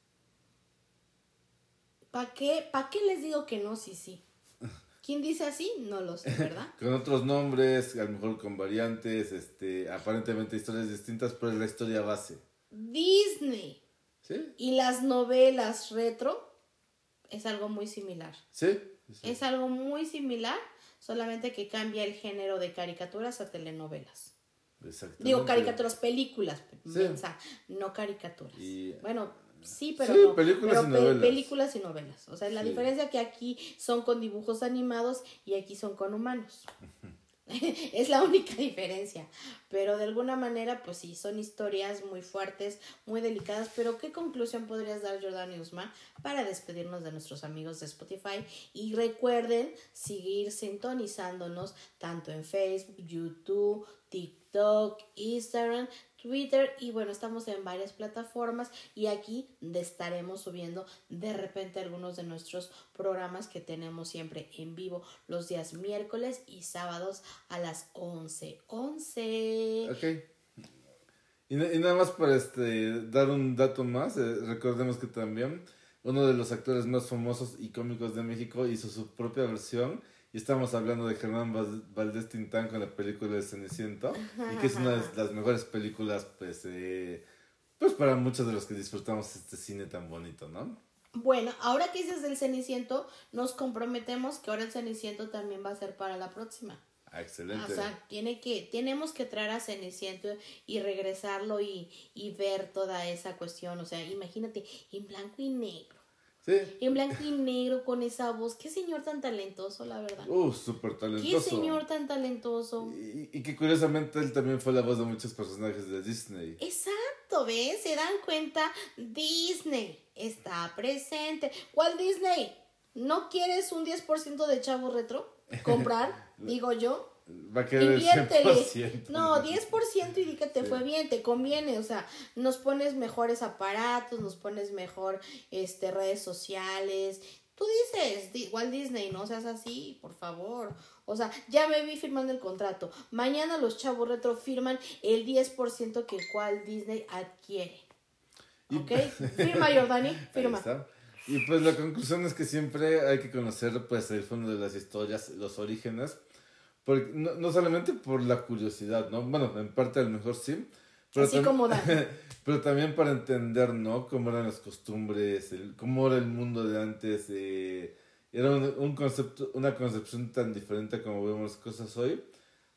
¿Para qué, ¿Para qué les digo que no? Sí, sí. ¿Quién dice así? No lo sé, ¿verdad? Con otros nombres, a lo mejor con variantes, este, aparentemente historias distintas, pero es la historia base. Disney ¿Sí? y las novelas retro es algo muy similar. ¿Sí? Sí. Es algo muy similar, solamente que cambia el género de caricaturas a telenovelas. Exactamente. Digo, caricaturas, películas, Sí. piensa, no caricaturas. Y- bueno, sí, pero Sí, no. películas pero y novelas. películas y novelas. O sea, la Sí. diferencia que aquí son con dibujos animados y aquí son con humanos. es la única diferencia. Pero de alguna manera, pues sí, son historias muy fuertes, muy delicadas. Pero, ¿qué conclusión podrías dar, Jordan y Usman, para despedirnos de nuestros amigos de Spotify? Y recuerden seguir sintonizándonos tanto en Facebook, YouTube, TikTok, Instagram, Twitter y bueno, estamos en varias plataformas y aquí estaremos subiendo de repente algunos de nuestros programas que tenemos siempre en vivo los días miércoles y sábados a las 11. 11. Ok. Y, y nada más para este, dar un dato más, eh, recordemos que también uno de los actores más famosos y cómicos de México hizo su propia versión. Y estamos hablando de Germán Val- Valdés Tintán con la película de Ceniciento. Y que es una de las mejores películas, pues, eh, pues para muchos de los que disfrutamos este cine tan bonito, ¿no? Bueno, ahora que dices del Ceniciento, nos comprometemos que ahora el Ceniciento también va a ser para la próxima. Ah, excelente. O sea, tiene que, tenemos que traer a Ceniciento y regresarlo y, y ver toda esa cuestión. O sea, imagínate, en blanco y negro. Sí. En blanco y negro con esa voz. Qué señor tan talentoso, la verdad. Uh, súper Qué talentoso. señor tan talentoso. Y, y que curiosamente él también fue la voz de muchos personajes de Disney. Exacto, ¿ves? Se dan cuenta, Disney está presente. ¿Cuál Disney? ¿No quieres un 10% de chavo retro? Comprar, digo yo. Va a querer el Inviértele. 100%. No, 10% y di que te Sí. fue bien, te conviene, o sea, nos pones mejores aparatos, nos pones mejor este redes sociales. Tú dices, Di- Walt Disney, no seas así, por favor. O sea, ya me vi firmando el contrato. Mañana los chavos retro firman el 10% que Walt Disney adquiere. Y- ¿Ok? Firma, Jordani, firma. Y pues la conclusión es que siempre hay que conocer pues el fondo de las historias, los orígenes, porque, no, no solamente por la curiosidad, ¿no? Bueno, en parte a lo mejor sí, pero, Así tam- como da. pero también para entender, ¿no? Cómo eran las costumbres, el- cómo era el mundo de antes, eh, era un, un concepto, una concepción tan diferente como vemos las cosas hoy,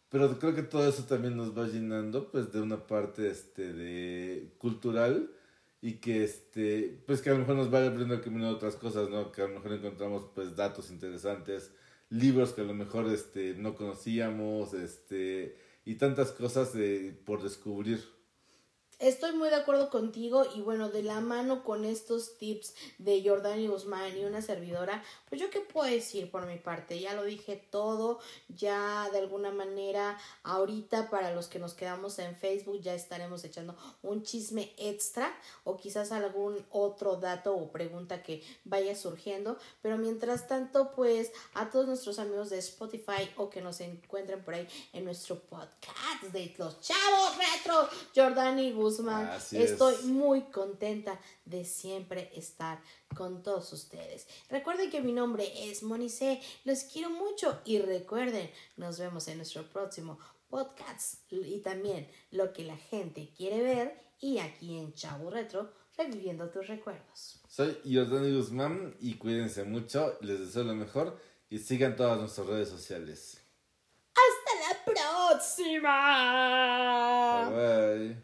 pero creo que todo eso también nos va llenando pues de una parte este, de cultural y que este pues que a lo mejor nos va abriendo el camino otras cosas no que a lo mejor encontramos pues datos interesantes libros que a lo mejor este no conocíamos este y tantas cosas de, por descubrir Estoy muy de acuerdo contigo y bueno, de la mano con estos tips de Jordani Guzmán y una servidora, pues yo qué puedo decir por mi parte, ya lo dije todo, ya de alguna manera ahorita para los que nos quedamos en Facebook ya estaremos echando un chisme extra o quizás algún otro dato o pregunta que vaya surgiendo, pero mientras tanto pues a todos nuestros amigos de Spotify o que nos encuentren por ahí en nuestro podcast de los chavos retro, Jordani Guzmán, Así estoy es. muy contenta de siempre estar con todos ustedes. Recuerden que mi nombre es Monice, los quiero mucho y recuerden, nos vemos en nuestro próximo podcast y también lo que la gente quiere ver y aquí en Chavo Retro, reviviendo tus recuerdos. soy Jordani Guzmán y cuídense mucho les deseo lo mejor y sigan todas nuestras redes sociales ¡Hasta la próxima!